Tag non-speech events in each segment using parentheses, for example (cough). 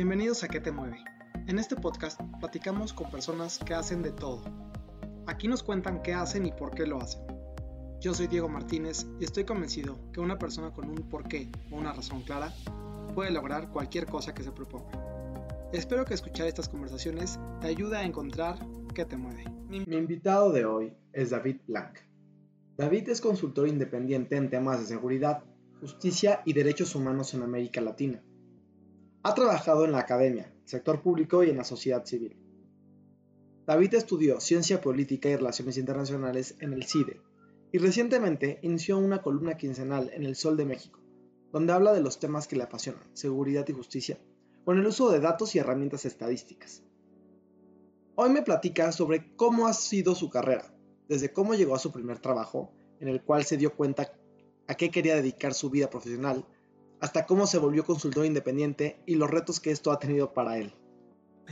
Bienvenidos a ¿Qué te mueve? En este podcast platicamos con personas que hacen de todo. Aquí nos cuentan qué hacen y por qué lo hacen. Yo soy Diego Martínez y estoy convencido que una persona con un porqué o una razón clara puede lograr cualquier cosa que se proponga. Espero que escuchar estas conversaciones te ayude a encontrar qué te mueve. Mi invitado de hoy es David Blanc. David es consultor independiente en temas de seguridad, justicia y derechos humanos en América Latina. Ha trabajado en la academia, sector público y en la sociedad civil. David estudió Ciencia Política y Relaciones Internacionales en el CIDE y recientemente inició una columna quincenal en El Sol de México, donde habla de los temas que le apasionan, seguridad y justicia, con el uso de datos y herramientas estadísticas. Hoy me platica sobre cómo ha sido su carrera, desde cómo llegó a su primer trabajo, en el cual se dio cuenta a qué quería dedicar su vida profesional, hasta cómo se volvió consultor independiente y los retos que esto ha tenido para él.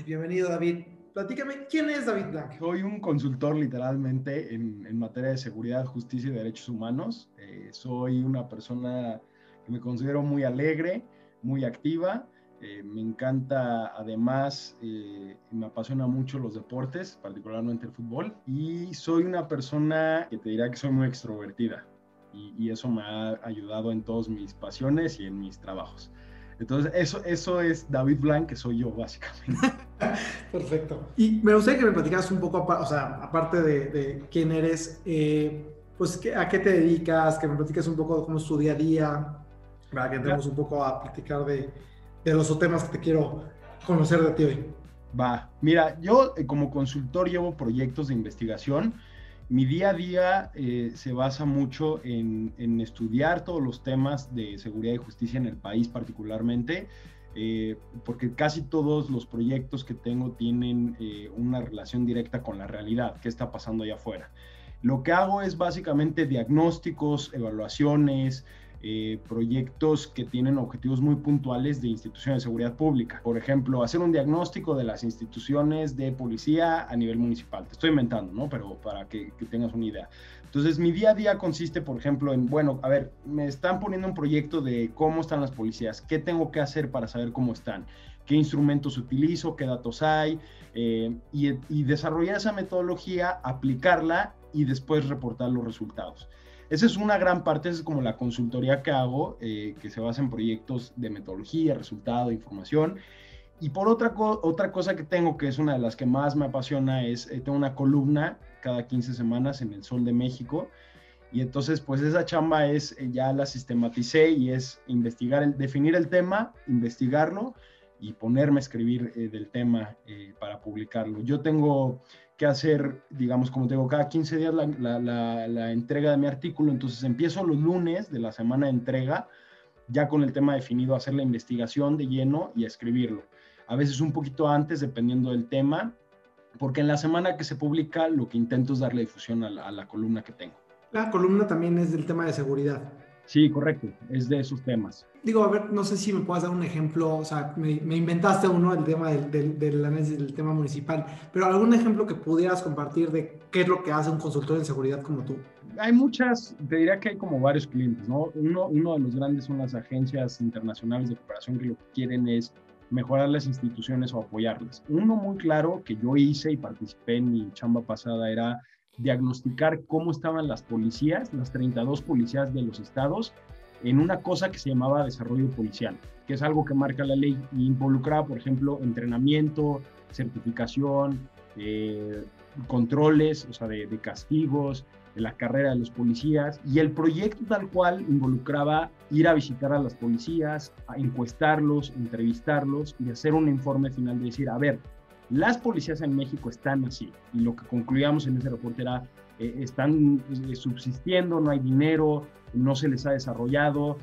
Bienvenido David. Platícame, ¿quién es David Blanc? Soy un consultor literalmente en, materia de seguridad, justicia y derechos humanos. Eh, soy una persona que me considero muy alegre, muy activa eh, me encanta además, eh, me apasiona mucho los deportes, particularmente el fútbol, y soy una persona que te dirá que soy muy extrovertida y, eso me ha ayudado en todas mis pasiones y en mis trabajos. Entonces, eso, eso es David Blanc, que soy yo, (laughs) básicamente. Perfecto. Y me gustaría que me platicaras un poco, o sea, aparte de, quién eres, eh, pues, ¿a qué te dedicas? Que me platiques un poco de cómo es tu día a día, para que entremos un poco a platicar de, de los temas que te quiero conocer de ti hoy. Va, mira, yo eh, como consultor llevo proyectos de investigación. Mi día a día eh, se basa mucho en, estudiar todos los temas de seguridad y justicia en el país particularmente, eh, porque casi todos los proyectos que tengo tienen una relación directa con la realidad, qué está pasando allá afuera. Lo que hago es básicamente diagnósticos, evaluaciones, eh, proyectos que tienen objetivos muy puntuales de instituciones de seguridad pública. Por ejemplo, hacer un diagnóstico de las instituciones de policía a nivel municipal. Te estoy inventando, ¿no? Pero para que, tengas una idea. Entonces, mi día a día consiste, por ejemplo, en, bueno, a ver, me están poniendo un proyecto de cómo están las policías, qué tengo que hacer para saber cómo están, qué instrumentos utilizo, qué datos hay, eh, y, y desarrollar esa metodología, aplicarla y después reportar los resultados. Esa es una gran parte, esa es como la consultoría que hago, eh, que se basa en proyectos de metodología, resultado, información. Y por otra, otra cosa que tengo, que es una de las que más me apasiona, es, eh, tengo una columna cada 15 semanas en el Sol de México. Y entonces, pues esa chamba es, eh, ya la sistematicé y es investigar, el, definir el tema, investigarlo y ponerme a escribir del tema para publicarlo. Yo tengo que hacer, digamos, como tengo cada 15 días la, entrega de mi artículo, entonces empiezo los lunes de la semana de entrega, ya con el tema definido, a hacer la investigación de lleno y a escribirlo. A veces un poquito antes, dependiendo del tema, porque en la semana que se publica lo que intento es darle difusión a la columna que tengo. La columna también es del tema de seguridad. Sí, correcto, es de esos temas. Digo, a ver, no sé si me puedas dar un ejemplo, o sea, me, inventaste uno, el tema del, del, análisis del tema municipal, pero algún ejemplo que pudieras compartir de qué es lo que hace un consultor de seguridad como tú. Hay muchas, te diría que hay como varios clientes, ¿no? Uno, uno de los grandes son las agencias internacionales de cooperación que lo que quieren es mejorar las instituciones o apoyarlas. Uno muy claro que yo hice y participé en mi chamba pasada era diagnosticar cómo estaban las policías, las 32 policías de los estados, en una cosa que se llamaba desarrollo policial, que es algo que marca la ley y involucraba, por ejemplo, entrenamiento, certificación, eh, controles, o sea, de, castigos, de la carrera de los policías. Y el proyecto tal cual involucraba ir a visitar a las policías, a encuestarlos, entrevistarlos y hacer un informe final de decir, a ver, las policías en México están así y lo que concluíamos en ese reporte era, eh, están eh, subsistiendo, no hay dinero, no se les ha desarrollado.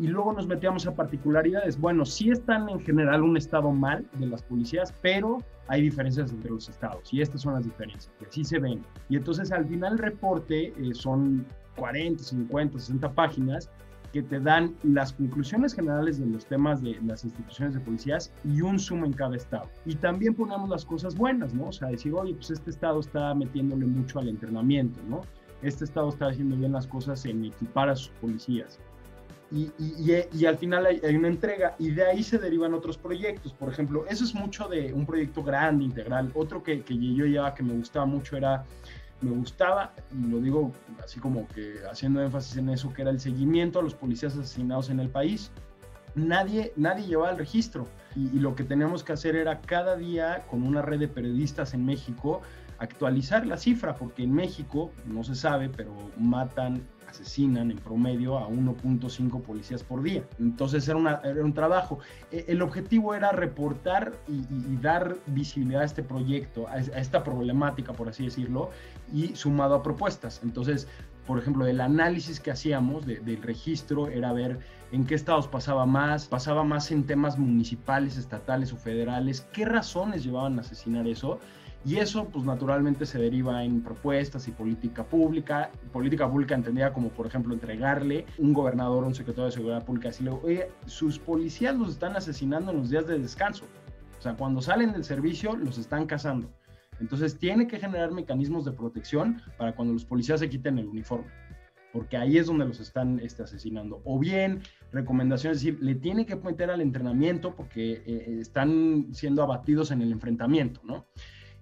Y, luego nos metíamos a particularidades. Bueno, sí están en general un estado mal de las policías, pero hay diferencias entre los estados y estas son las diferencias, que así se ven. Y entonces al final el reporte eh, son 40, 50, 60 páginas que te dan las conclusiones generales de los temas de las instituciones de policías y un zoom en cada estado. Y también ponemos las cosas buenas, ¿no? O sea, decir, oye, pues este estado está metiéndole mucho al entrenamiento, ¿no? Este estado está haciendo bien las cosas en equipar a sus policías. y, y, al final hay, una entrega y de ahí se derivan otros proyectos. Por ejemplo, eso es mucho de un proyecto grande, integral. Otro que, que yo ya que me gustaba mucho era, me gustaba, y lo digo así como que haciendo énfasis en eso, que era el seguimiento a los policías asesinados en el país. Nadie, nadie llevaba el registro y, y lo que teníamos que hacer era cada día con una red de periodistas en México actualizar la cifra, porque en México, no se sabe, pero matan asesinan en promedio a 1.5 policías por día. Entonces era, un trabajo. E, el objetivo era reportar y, dar visibilidad a este proyecto, a, esta problemática, por así decirlo, y sumado a propuestas. Entonces, por ejemplo, el análisis que hacíamos del registro era ver en qué estados pasaba más, pasaba más en temas municipales, estatales o federales, qué razones llevaban a asesinar eso y eso, pues naturalmente se deriva en propuestas y política pública. Política pública entendida como, por ejemplo, entregarle un gobernador un secretario de Seguridad Pública, decirle, oye, sus policías los están asesinando en los días de descanso. O sea, cuando salen del servicio, los están cazando. Entonces, tiene que generar mecanismos de protección para cuando los policías se quiten el uniforme porque ahí es donde los están este, asesinando. O bien, recomendaciones, es decir, le tiene que meter al entrenamiento porque eh, están siendo abatidos en el enfrentamiento, ¿no?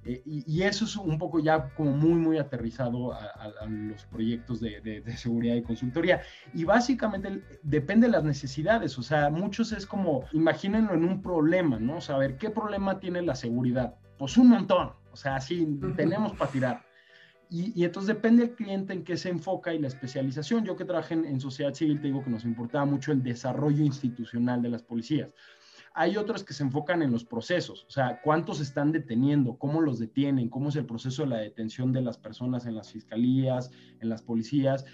Eh, y, eso es un poco ya como muy, muy aterrizado a, los proyectos de, seguridad y consultoría. Y básicamente depende de las necesidades, o sea, muchos es como, imagínenlo en un problema, ¿no? Saber qué problema tiene la seguridad. Pues un montón, o sea, así tenemos para tirar. Y, entonces depende del cliente en qué se enfoca y la especialización. Yo que trabajé en, en sociedad civil, te digo que nos importaba mucho el desarrollo institucional de las policías. Hay otros que se enfocan en los procesos, o sea, cuántos están deteniendo, cómo los detienen, cómo es el proceso de la detención de las personas en las fiscalías, en las policías.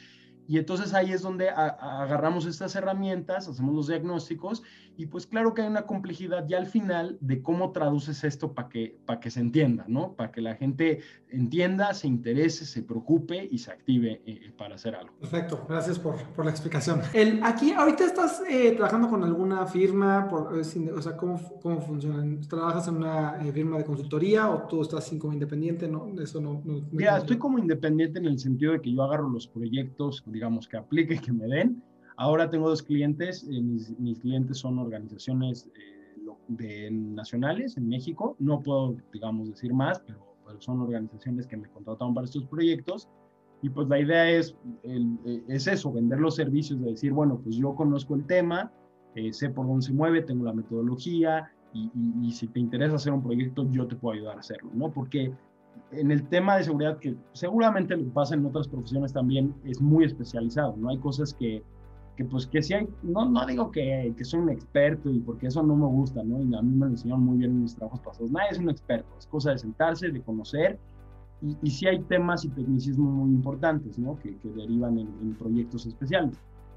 Y entonces ahí es donde agarramos estas herramientas, hacemos los diagnósticos y pues claro que hay una complejidad ya al final de cómo traduces esto para que, para que se entienda, ¿no? Para que la gente entienda, se interese, se preocupe y se active eh, para hacer algo. Perfecto, gracias por, por la explicación. El, aquí, ahorita estás eh, trabajando con alguna firma, por, eh, o sea, ¿cómo, cómo funciona? ¿Trabajas en una firma de consultoría o tú estás como independiente? No, eso no. no Mira, estoy como independiente en el sentido de que yo agarro los proyectos, digamos, que aplique, que me den. Ahora tengo dos clientes, mis, mis, clientes son organizaciones de, nacionales en México, no puedo, digamos, decir más, pero son organizaciones que me contrataron para estos proyectos. Y pues la idea es, eh, es eso, vender los servicios, de decir, bueno, pues yo conozco el tema, eh, sé por dónde se mueve, tengo la metodología y, y, si te interesa hacer un proyecto, yo te puedo ayudar a hacerlo, ¿no? Porque en el tema de seguridad, que seguramente lo que pasa en otras profesiones también, es muy especializado, ¿no? Hay cosas que, que pues que si hay, no, no digo que, que soy un experto y porque eso no me gusta, ¿no? Y a mí me lo enseñaron muy bien en mis trabajos pasados. Nadie es un experto, es cosa de sentarse, de conocer. Y, y sí hay temas y tecnicismos muy importantes, ¿no? Que, que derivan en, proyectos especiales.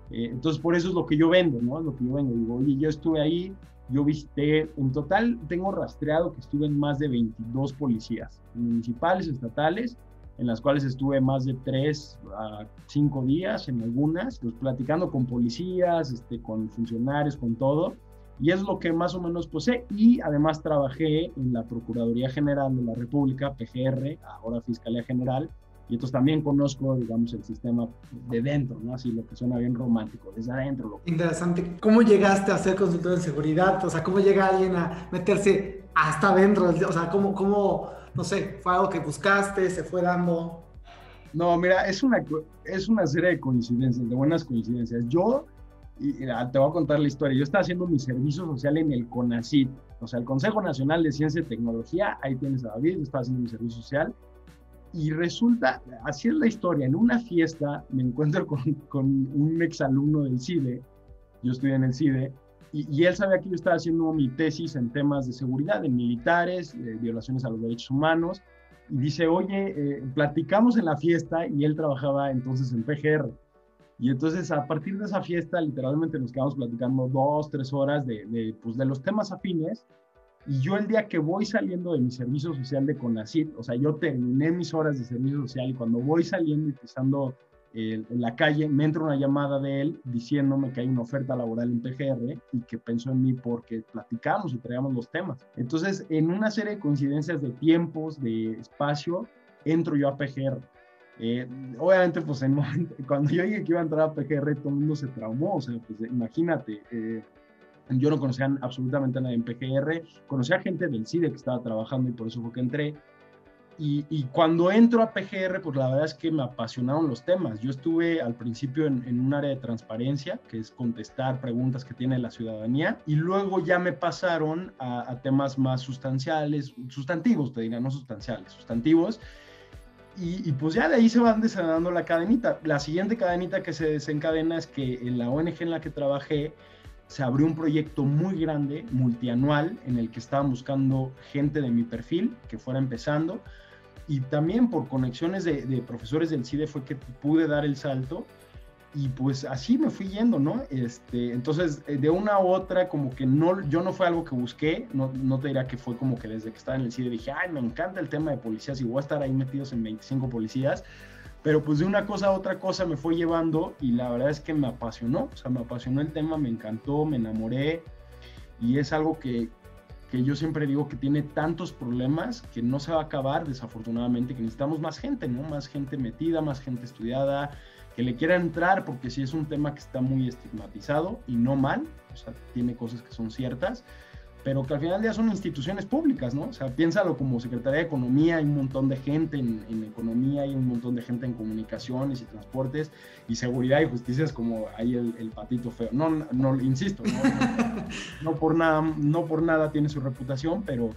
Eh, entonces, por eso es lo que yo vendo, ¿no? Lo que yo vendo. Digo, oye, yo estuve ahí, yo visité, en total tengo rastreado que estuve en más de 22 policías, municipales, estatales, en las cuales estuve más de tres a cinco días en algunas, pues platicando con policías, este, con funcionarios, con todo. Y es lo que más o menos posee. Y además trabajé en la Procuraduría General de la República, PGR, ahora Fiscalía General, y entonces también conozco, digamos, el sistema de dentro, ¿no? Así lo que suena bien romántico, desde adentro. Lo Interesante. ¿Cómo llegaste a ser consultor de seguridad? O sea, ¿cómo llega alguien a meterse hasta adentro? O sea, ¿cómo, cómo no sé, fue algo que buscaste, se fue dando? No, mira, es una, es una serie de coincidencias, de buenas coincidencias. Yo, y, te voy a contar la historia, yo estaba haciendo mi servicio social en el CONACIT, o sea, el Consejo Nacional de Ciencia y Tecnología, ahí tienes a David, yo estaba haciendo mi servicio social, y resulta, así es la historia, en una fiesta me encuentro con, con un exalumno del CIDE, yo estudié en el CIDE, y, él sabía que yo estaba haciendo mi tesis en temas de seguridad, en militares, violaciones a los derechos humanos, y dice, oye, eh, platicamos en la fiesta y él trabajaba entonces en PGR. Y entonces a partir de esa fiesta literalmente nos quedamos platicando dos, tres horas de, de, pues, de los temas afines. Y yo el día que voy saliendo de mi servicio social de CONACIT, o sea, yo terminé mis horas de servicio social y cuando voy saliendo y pisando en la calle, me entra una llamada de él diciéndome que hay una oferta laboral en PGR y que pensó en mí porque platicamos y traíamos los temas. Entonces, en una serie de coincidencias de tiempos, de espacio, entro yo a PGR. Eh, obviamente, pues en (laughs) cuando yo dije que iba a entrar a PGR, todo el mundo se traumó, o sea, pues imagínate, eh, yo no conocía absolutamente a nadie en PGR, conocía gente del CIDE que estaba trabajando y por eso fue que entré. Y, cuando entro a PGR, pues la verdad es que me apasionaron los temas. Yo estuve al principio en, un área de transparencia, que es contestar preguntas que tiene la ciudadanía, y luego ya me pasaron a, temas más sustanciales, sustantivos, te diría, no sustanciales, sustantivos. Y, y, pues ya de ahí se van desencadenando la cadenita. La siguiente cadenita que se desencadena es que en la ONG en la que trabajé, se abrió un proyecto muy grande, multianual, en el que estaban buscando gente de mi perfil que fuera empezando. Y también por conexiones de, profesores del CIDE fue que pude dar el salto. Y pues así me fui yendo, ¿no? Este, entonces, eh, de una u otra, como que no, yo no fue algo que busqué, no, no te diría que fue como que desde que estaba en el CIDE dije, ay, me encanta el tema de policías y voy a estar ahí metidos en 25 policías pero pues de una cosa a otra cosa me fue llevando y la verdad es que me apasionó, o sea, me apasionó el tema, me encantó, me enamoré. Y es algo que, que yo siempre digo que tiene tantos problemas que no se va a acabar desafortunadamente, que necesitamos más gente, ¿no? Más gente metida, más gente estudiada, que le quiera entrar, porque sí es un tema que está muy estigmatizado y no mal, o sea, tiene cosas que son ciertas, pero que al final ya son instituciones públicas, ¿no? O sea, piénsalo como Secretaría de Economía, hay un montón de gente en, economía, hay un montón de gente en comunicaciones y transportes, y seguridad y justicia es como ahí el, patito feo. No, no, insisto, (laughs) no, por nada, no por nada tiene su reputación, pero,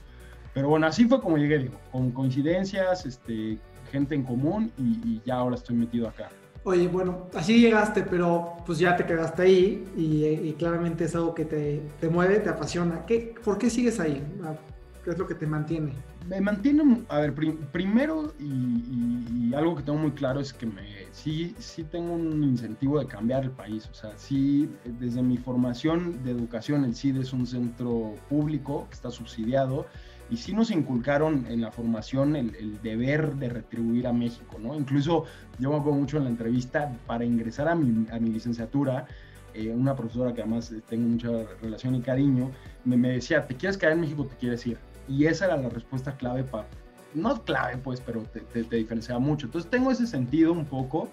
pero bueno, así fue como llegué, digo, con coincidencias, este, gente en común, y ya ahora estoy metido acá. Oye, bueno, así llegaste, pero pues ya te quedaste ahí y, claramente es algo que te, te, mueve, te apasiona. ¿Qué, ¿Por qué sigues ahí? Ah, ¿Qué es lo que te mantiene? Me mantiene, a ver, primero y, algo que tengo muy claro es que me, sí, sí tengo un incentivo de cambiar el país. O sea, sí, desde mi formación de educación, el CID es un centro público que está subsidiado y sí nos inculcaron en la formación el, deber de retribuir a México, ¿no? Incluso yo me acuerdo mucho en la entrevista, para ingresar a mi, a mi licenciatura, eh, una profesora que además tengo mucha relación y cariño, me, me, decía, ¿te quieres quedar en México te quieres ir? Y esa era la respuesta clave para, no clave pues, pero te, te, diferenciaba mucho. Entonces tengo ese sentido un poco,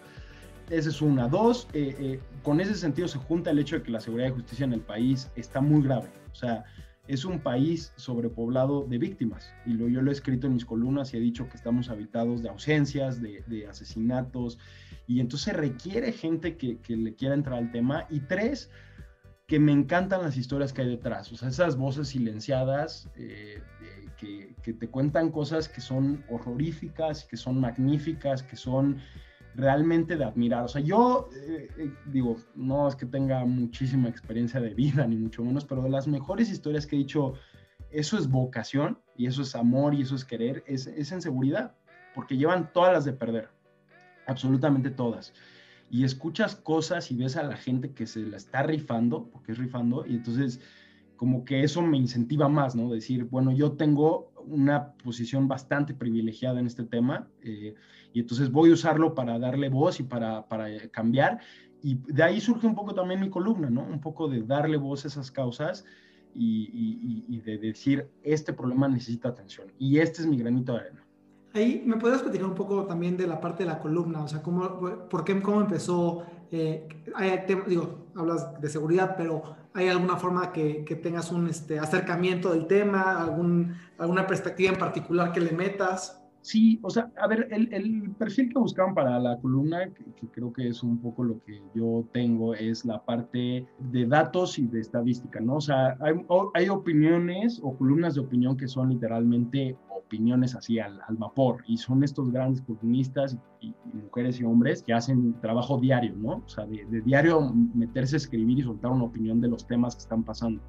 esa es una. Dos, eh, eh, con ese sentido se junta el hecho de que la seguridad y justicia en el país está muy grave. O sea, es un país sobrepoblado de víctimas. Y lo, yo lo he escrito en mis columnas y he dicho que estamos habitados de ausencias, de, asesinatos. Y entonces requiere gente que, le quiera entrar al tema. Y tres, que me encantan las historias que hay detrás. O sea, esas voces silenciadas eh, que, que te cuentan cosas que son horroríficas, que son magníficas, que son realmente de admirar. O sea, yo eh, eh, digo, no es que tenga muchísima experiencia de vida, ni mucho menos, pero de las mejores historias que he dicho, eso es vocación y eso es amor y eso es querer, es, es en seguridad, porque llevan todas las de perder, absolutamente todas. Y escuchas cosas y ves a la gente que se la está rifando, porque es rifando, y entonces como que eso me incentiva más, ¿no? Decir, bueno, yo tengo una posición bastante privilegiada en este tema. Eh, y entonces voy a usarlo para darle voz y para, para cambiar. Y de ahí surge un poco también mi columna, ¿no? Un poco de darle voz a esas causas y, y, de decir, este problema necesita atención y este es mi granito de arena. Ahí me puedes platicar un poco también de la parte de la columna, o sea, cómo, por qué, cómo empezó, eh, hay digo, hablas de seguridad, pero ¿hay alguna forma que, que tengas un este, acercamiento del tema, algún, alguna perspectiva en particular que le metas? Sí, o sea, a ver, el, perfil que buscaban para la columna, que, creo que es un poco lo que yo tengo, es la parte de datos y de estadística, ¿no? O sea, hay opiniones o columnas de opinión que son literalmente opiniones así al, al vapor y son estos grandes columnistas y, mujeres y hombres que hacen trabajo diario, ¿no? O sea, de, diario meterse a escribir y soltar una opinión de los temas que están pasando.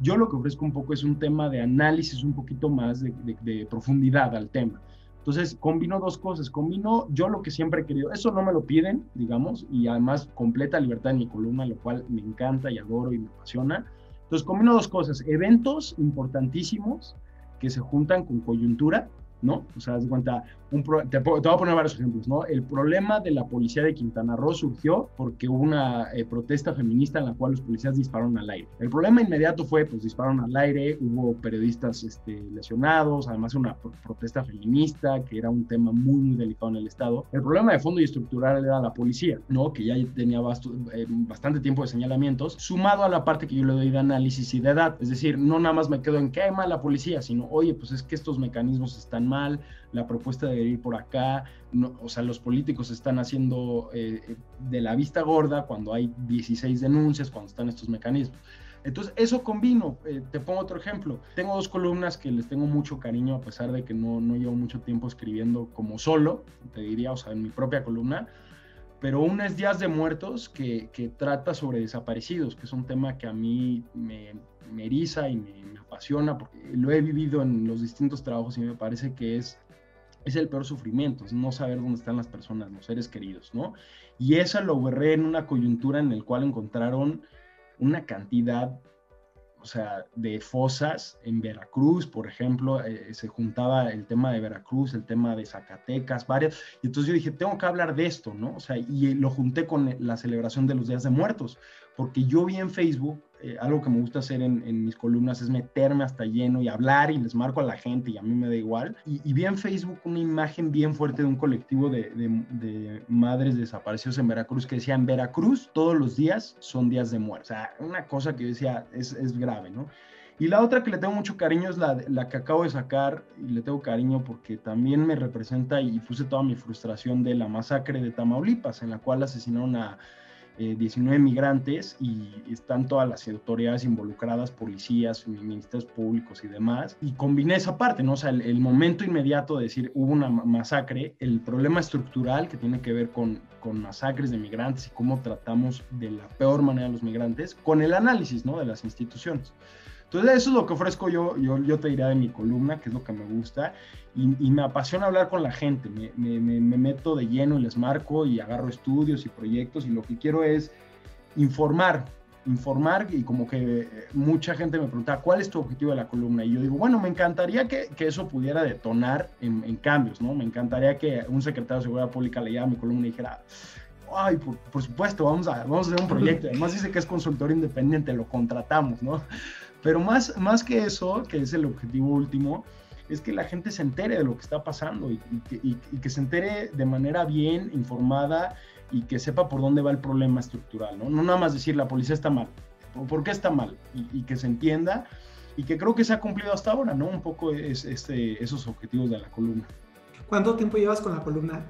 Yo lo que ofrezco un poco es un tema de análisis un poquito más de, de profundidad al tema. Entonces, combino dos cosas. Combino yo lo que siempre he querido. Eso no me lo piden, digamos, y además completa libertad en mi columna, lo cual me encanta y adoro y me apasiona. Entonces, combino dos cosas. Eventos importantísimos que se juntan con coyuntura ¿no? O sea, cuenta, un te, voy a poner varios ejemplos, ¿no? El problema de la policía de Quintana Roo surgió porque hubo una eh, protesta feminista en la cual los policías dispararon al aire. El problema inmediato fue, pues dispararon al aire, hubo periodistas este, lesionados, además una protesta feminista, que era un tema muy, muy delicado en el Estado. El problema de fondo y estructural era la policía, ¿no? Que ya tenía eh, bastante tiempo de señalamientos, sumado a la parte que yo le doy de análisis y de edad. Es decir, no nada más me quedo en qué mal la policía, sino, oye, pues es que estos mecanismos están mal, la propuesta de ir por acá, o sea, los políticos están haciendo eh, de la vista gorda cuando hay 16 denuncias, cuando están estos mecanismos. Entonces, eso combino. Eh, te pongo otro ejemplo. Tengo dos columnas que les tengo mucho cariño, a pesar de que no, no llevo mucho tiempo escribiendo como solo, te diría, o sea, en mi propia columna. Pero una es Días de Muertos, que, que trata sobre desaparecidos, que es un tema que a mí me, me eriza y me, me apasiona, porque lo he vivido en los distintos trabajos y me parece que es es el peor sufrimiento, es no saber dónde están las personas, los seres queridos, ¿no? Y eso lo veré en una coyuntura en la cual encontraron una cantidad, o sea, de fosas en Veracruz, por ejemplo, eh, se juntaba el tema de Veracruz, el tema de Zacatecas, varias, y entonces yo dije, tengo que hablar de esto, ¿no? O sea, y lo junté con la celebración de los Días de Muertos, porque yo vi en Facebook eh, algo que me gusta hacer en, mis columnas es meterme hasta lleno y hablar y les marco a la gente y a mí me da igual. Y, vi en Facebook una imagen bien fuerte de un colectivo de, de, madres desaparecidos en Veracruz que decían, Veracruz todos los días son días de muerte. O sea, una cosa que yo decía es, es grave, ¿no? Y la otra que le tengo mucho cariño es la, la, que acabo de sacar y le tengo cariño porque también me representa y puse toda mi frustración de la masacre de Tamaulipas, en la cual asesinaron a 19 eh, migrantes y están todas las autoridades involucradas, policías, ministerios públicos y demás. Y combiné esa parte, ¿no? O sea, el, momento inmediato de decir hubo una masacre, el problema estructural que tiene que ver con, con masacres de migrantes y cómo tratamos de la peor manera a los migrantes, con el análisis, ¿no? De las instituciones. Entonces, eso es lo que ofrezco yo, yo, yo te diría de mi columna, que es lo que me gusta, y, me apasiona hablar con la gente, me, me, me, meto de lleno y les marco y agarro estudios y proyectos, y lo que quiero es informar, informar, y como que eh, mucha gente me pregunta, ¿cuál es tu objetivo de la columna? Y yo digo, bueno, me encantaría que, que eso pudiera detonar en, en, cambios, ¿no? Me encantaría que un secretario de Seguridad Pública leyera mi columna y dijera, ay, por, por, supuesto, vamos a, vamos a hacer un proyecto. (laughs) Además dice que es consultor independiente, lo contratamos, ¿no? Pero más, más que eso, que es el objetivo último, es que la gente se entere de lo que está pasando y, que, se entere de manera bien informada y que sepa por dónde va el problema estructural, ¿no? No nada más decir la policía está mal, ¿por qué está mal? Y, que se entienda y que creo que se ha cumplido hasta ahora, ¿no? Un poco es, este, esos objetivos de la columna. ¿Cuánto tiempo llevas con la columna?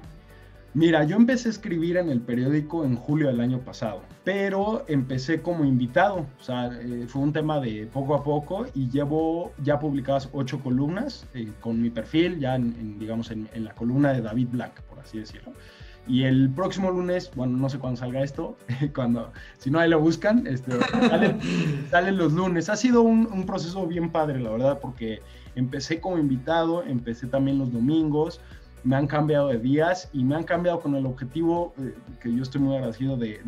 Mira, yo empecé a escribir en el periódico en julio del año pasado, pero empecé como invitado, o sea, eh, fue un tema de poco a poco y llevo ya publicadas ocho columnas eh, con mi perfil, ya en, digamos en, la columna de David Black, por así decirlo. Y el próximo lunes, bueno, no sé cuándo salga esto, (laughs) cuando, si no ahí lo buscan, este, salen, (laughs) los lunes. Ha sido un, un proceso bien padre, la verdad, porque empecé como invitado, empecé también los domingos, me han cambiado de días y me han cambiado con el objetivo eh, que yo estoy muy agradecido de,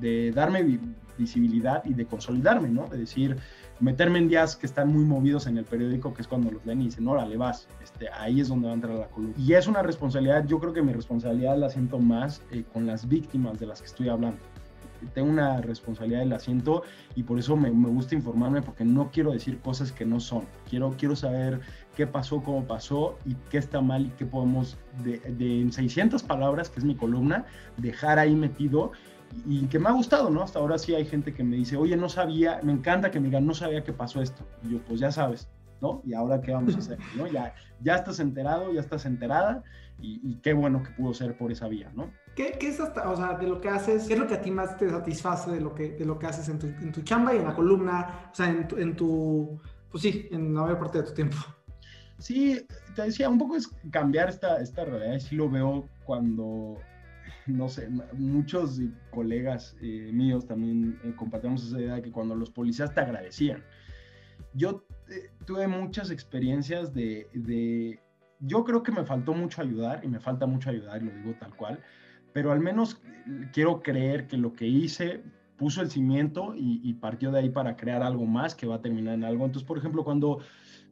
de, darme visibilidad y de consolidarme, ¿no? De decir, meterme en días que están muy movidos en el periódico, que es cuando los leen y dicen, órale, vas, este, ahí es donde va a entrar la columna. Y es una responsabilidad, yo creo que mi responsabilidad la siento más eh, con las víctimas de las que estoy hablando tengo una responsabilidad del asiento y por eso me, gusta informarme porque no quiero decir cosas que no son. Quiero, quiero saber qué pasó, cómo pasó y qué está mal y qué podemos, de, en 600 palabras, que es mi columna, dejar ahí metido y que me ha gustado, ¿no? Hasta ahora sí hay gente que me dice, oye, no sabía, me encanta que me digan, no sabía que pasó esto. Y yo, pues ya sabes, ¿no? Y ahora qué vamos a hacer, ¿no? Ya, ya estás enterado, ya estás enterada y, qué bueno que pudo ser por esa vía, ¿no? ¿Qué, ¿Qué, es hasta, o sea, de lo que haces, qué es lo que a ti más te satisface de lo que, de lo que haces en tu, en tu chamba y en la columna, o sea, en tu, en tu, pues sí, en la mayor parte de tu tiempo? Sí, te decía, un poco es cambiar esta, esta realidad. Sí lo veo cuando, no sé, muchos colegas eh, míos también eh, esa idea de que cuando los policías te agradecían. Yo eh, tuve muchas experiencias de, de, yo creo que me faltó mucho ayudar y me falta mucho ayudar, y lo digo tal cual, pero al menos quiero creer que lo que hice puso el cimiento y, partió de ahí para crear algo más que va a terminar en algo. Entonces, por ejemplo, cuando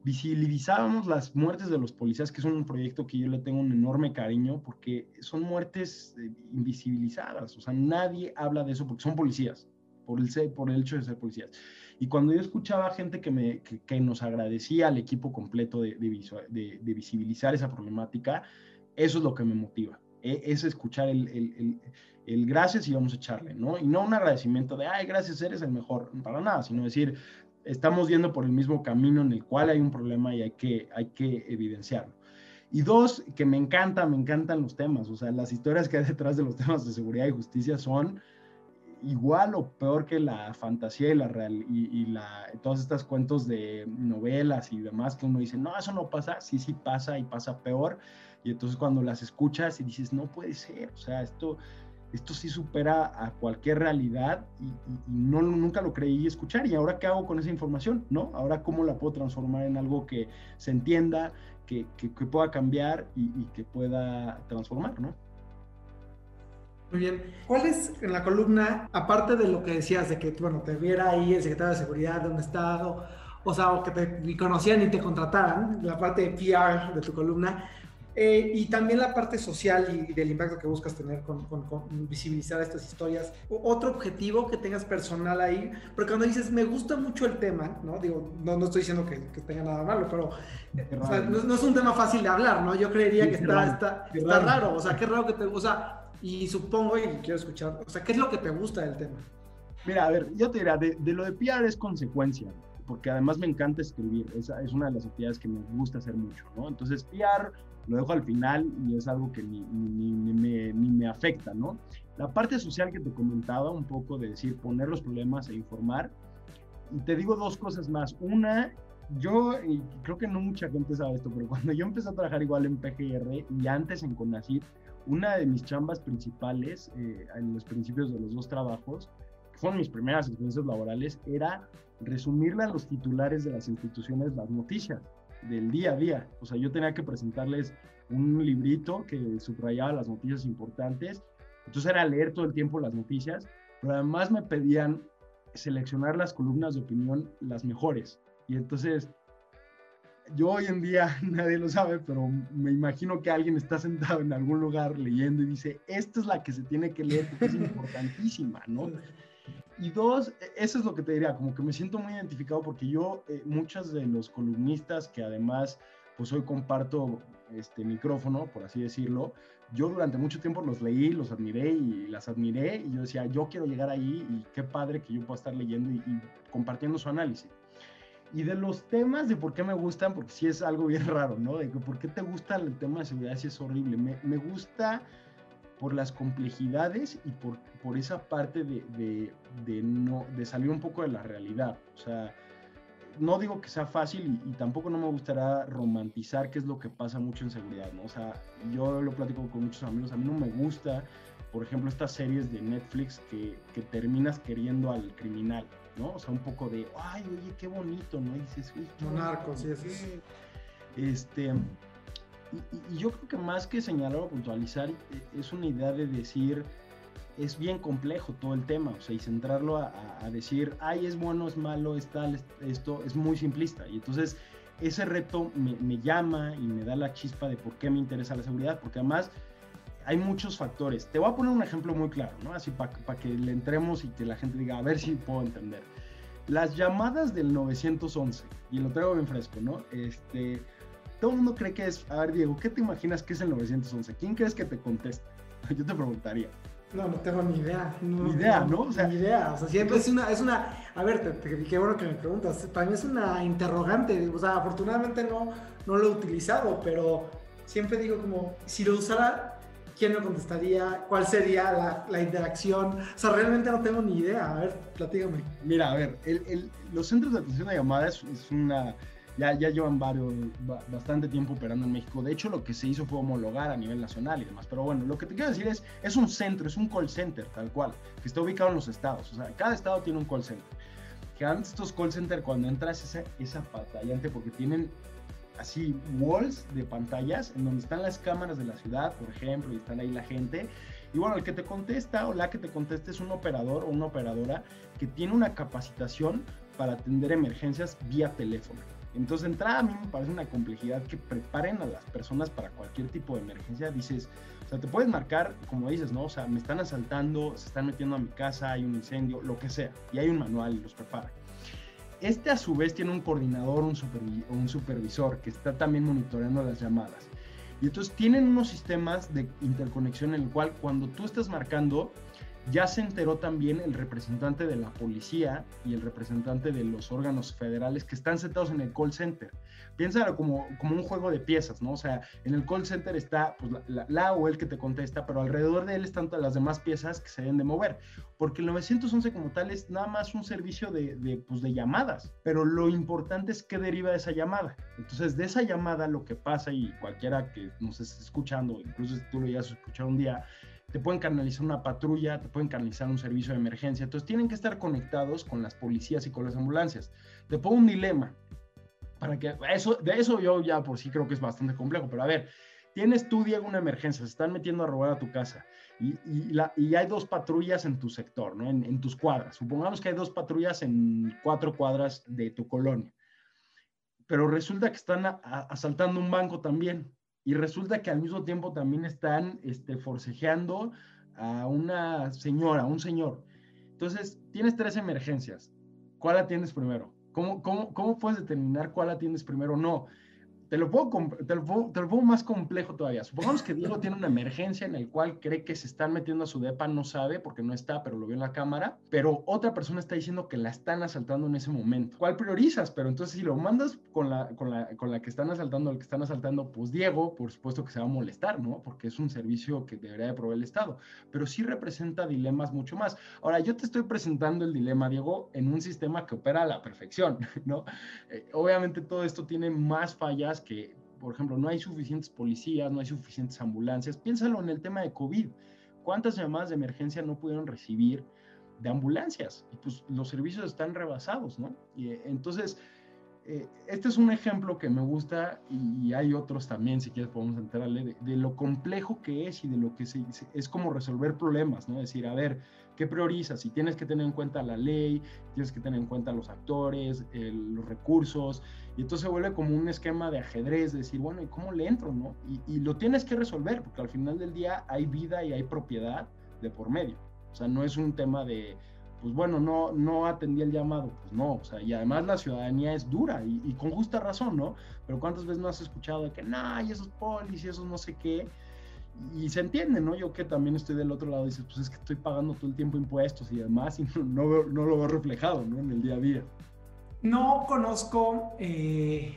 visibilizábamos las muertes de los policías, que es un proyecto que yo le tengo un enorme cariño, porque son muertes eh, invisibilizadas, o sea, nadie habla de eso porque son policías, por el, por el hecho de ser policías. Y cuando yo escuchaba gente que, me, que, nos agradecía al equipo completo de, de, visibilizar esa problemática, eso es lo que me motiva, es escuchar el, el, el, gracias y vamos a echarle, ¿no? Y no un agradecimiento de, ay, gracias, eres el mejor, para nada, sino decir, estamos yendo por el mismo camino en el cual hay un problema y hay que, hay que evidenciarlo. Y dos, que me encanta, me encantan los temas, o sea, las historias que hay detrás de los temas de seguridad y justicia son igual o peor que la fantasía y la real y, la, todos estos cuentos de novelas y demás que uno dice, no, eso no pasa, sí, sí pasa y pasa peor. Y entonces cuando las escuchas y dices, no puede ser, o sea, esto, esto sí supera a cualquier realidad y, no, nunca lo creí escuchar. ¿Y ahora qué hago con esa información? ¿No? Ahora cómo la puedo transformar en algo que se entienda, que, que, que pueda cambiar y, y que pueda transformar, ¿no? Muy bien. ¿Cuál es en la columna, aparte de lo que decías, de que bueno, te viera ahí el secretario de Seguridad de un estado, o sea, o que te conocían y te contrataran, la parte de PR de tu columna, eh, y también la parte social y, del impacto que buscas tener con, visibilizar estas historias. otro objetivo que tengas personal ahí, porque cuando dices, me gusta mucho el tema, ¿no? Digo, no, no estoy diciendo que, tenga nada malo, pero no, es un tema fácil de hablar, ¿no? Yo creería que está, está, está, raro, o sea, qué raro que te, o sea, y supongo, y quiero escuchar, o sea, ¿qué es lo que te gusta del tema? Mira, a ver, yo te diría, de, lo de PR es consecuencia, porque además me encanta escribir, esa es una de las actividades que me gusta hacer mucho, ¿no? Entonces, PR lo dejo al final y es algo que ni, ni, ni, me, ni, me, afecta, ¿no? La parte social que te comentaba, un poco de decir, poner los problemas e informar, y te digo dos cosas más. Una, yo, y creo que no mucha gente sabe esto, pero cuando yo empecé a trabajar igual en PGR y antes en CONACYT, una de mis chambas principales eh, en los principios de los dos trabajos, que fueron mis primeras experiencias laborales, era resumirle a los titulares de las instituciones las noticias del día a día. O sea, yo tenía que presentarles un librito que subrayaba las noticias importantes. Entonces era leer todo el tiempo las noticias, pero además me pedían seleccionar las columnas de opinión las mejores. Y entonces yo hoy en día (laughs) nadie lo sabe, pero me imagino que alguien está sentado en algún lugar leyendo y dice, esta es la que se tiene que leer porque es (laughs) importantísima, ¿no? Y dos, e, eso es lo que te diría, como que me siento muy identificado porque yo, eh, muchas de los columnistas que además, pues hoy comparto este micrófono, por así decirlo, yo durante mucho tiempo los leí, los admiré y las admiré y yo decía, yo quiero llegar ahí y qué padre que yo pueda estar leyendo y compartiendo su análisis. Y de los temas de por qué me gustan, porque sí es algo bien (laughs) raro, ¿no? De que por qué te gusta el tema de seguridad si es horrible. Me, me, gusta por las complejidades y por, por esa parte de, de, de, no, de salir un poco de la realidad. O sea, no digo que sea fácil y, tampoco no me gustaría romantizar qué es lo que pasa mucho en seguridad, ¿no? O sea, yo lo platico con muchos amigos, a mí no me gusta, por ejemplo, estas series de Netflix que, que terminas queriendo al criminal. ¿no? O sea, un poco de, ay, oye, qué bonito, ¿no? Y dices, uy, Monarco, sí, sí. Este, y, yo creo que más que señalar o puntualizar, eh, es una idea de decir, es bien complejo todo el tema, o sea, y centrarlo a, decir, ay, es bueno, es malo, es tal, esto, es muy simplista. Y entonces, ese reto me, me llama y me da la chispa de por qué me interesa la seguridad, porque además hay muchos factores. Te voy a poner un ejemplo muy claro, ¿no? Así para que le entremos y que la gente diga, a ver si puedo entender. Las llamadas del 911, y lo traigo bien fresco, ¿no? Este, todo el mundo cree que es, a ver, Diego, ¿qué te imaginas que es el 911? ¿Quién crees que te conteste? (laughs) Yo te preguntaría. No, no tengo ni idea. ni idea, ¿no? O sea, ni idea. O sea, siempre es una, es una, a ver, qué bueno que me preguntas. Para mí es una interrogante. O sea, afortunadamente no, no lo he utilizado, pero siempre digo como, si lo usara, quién me contestaría, cuál sería la, la, interacción. O sea, realmente no tengo ni idea. A ver, platígame. Mira, a ver, el, el, los centros de atención a llamadas es una... Ya, ya llevan varios, bastante tiempo operando en México. De hecho, lo que se hizo fue homologar a nivel nacional y demás. Pero bueno, lo que te quiero decir es, es un centro, es un call center, tal cual, que está ubicado en los estados. O sea, cada estado tiene un call center. Que antes estos call center, cuando entras, esa, esa patallante, porque tienen así walls de pantallas en donde están las cámaras de la ciudad, por ejemplo, y están ahí la gente. Y bueno, el que te contesta o la que te contesta es un operador o una operadora que tiene una capacitación para atender emergencias vía teléfono. Entonces, entrada a mí me parece una complejidad que preparen a las personas para cualquier tipo de emergencia. Dices, o sea, te puedes marcar, como dices, ¿no? O sea, me están asaltando, se están metiendo a mi casa, hay un incendio, lo que sea. Y hay un manual y los prepara. Este a su vez tiene un coordinador, un, un supervisor que está también monitoreando las llamadas. Y entonces tienen unos sistemas de interconexión en el cual cuando tú estás marcando, ya se enteró también el representante de la policía y el representante de los órganos federales que están sentados en el call center. Piénsalo como, como un juego de piezas, ¿no? O sea, en el call center está pues, la, o el que te contesta, pero alrededor de él están todas las demás piezas que se deben de mover. Porque el 911 como tal es nada más un servicio de, de, pues, de llamadas, pero lo importante es qué deriva de esa llamada. Entonces, de esa llamada lo que pasa, y cualquiera que nos esté escuchando, incluso tú lo hayas escuchado un día, te pueden canalizar una patrulla, te pueden canalizar un servicio de emergencia. Entonces tienen que estar conectados con las policías y con las ambulancias. Te pongo un dilema. Para que eso, de eso yo ya por sí creo que es bastante complejo, pero a ver, tienes tú, Diego, una emergencia, se están metiendo a robar a tu casa y, y, hay dos patrullas en tu sector, ¿no? En, en, tus cuadras. Supongamos que hay dos patrullas en cuatro cuadras de tu colonia, pero resulta que están asaltando un banco también y resulta que al mismo tiempo también están este, forcejeando a una señora, un señor. Entonces, tienes tres emergencias. ¿Cuál atiendes primero? ¿Cómo, cómo, cómo puedes determinar cuál atiendes primero? No. Te lo, pongo, te, lo pongo, más complejo todavía. Supongamos que Diego tiene una emergencia en el cual cree que se están metiendo a su depa, no sabe porque no está, pero lo vio en la cámara, pero otra persona está diciendo que la están asaltando en ese momento. ¿Cuál priorizas? Pero entonces si lo mandas con la, con la, con la que están asaltando, al que están asaltando, pues Diego, por supuesto que se va a molestar, ¿no? Porque es un servicio que debería de proveer el Estado, pero sí representa dilemas mucho más. Ahora, yo te estoy presentando el dilema, Diego, en un sistema que opera a la perfección, (laughs) ¿no? Eh, obviamente todo esto tiene más fallas que, por ejemplo, no hay suficientes policías, no hay suficientes ambulancias. Piénsalo en el tema de COVID. ¿Cuántas llamadas de emergencia no pudieron recibir de ambulancias? Y pues los servicios están rebasados, ¿no? Y, eh, entonces, eh, este es un ejemplo que me gusta y, hay otros también, si quieres podemos enterarle, de, lo complejo que es y de lo que se, es como resolver problemas, ¿no? Es decir, a ver, ¿qué priorizas? Si tienes que tener en cuenta la ley, tienes que tener en cuenta los actores, los recursos, y entonces se vuelve como un esquema de ajedrez, de decir, bueno, ¿y cómo le entro, no? Y, y lo tienes que resolver, porque al final del día hay vida y hay propiedad de por medio. O sea, no es un tema de pues bueno, no, no atendí el llamado, pues no, o sea, y además la ciudadanía es dura y, con justa razón, ¿no? Pero ¿cuántas veces no has escuchado de que, no, y esos polis y esos no sé qué? Y se entiende, ¿no? Yo que también estoy del otro lado, dices, pues es que estoy pagando todo el tiempo impuestos y demás y (laughs) no, no, lo veo reflejado, ¿no? En el día a día. No conozco eh,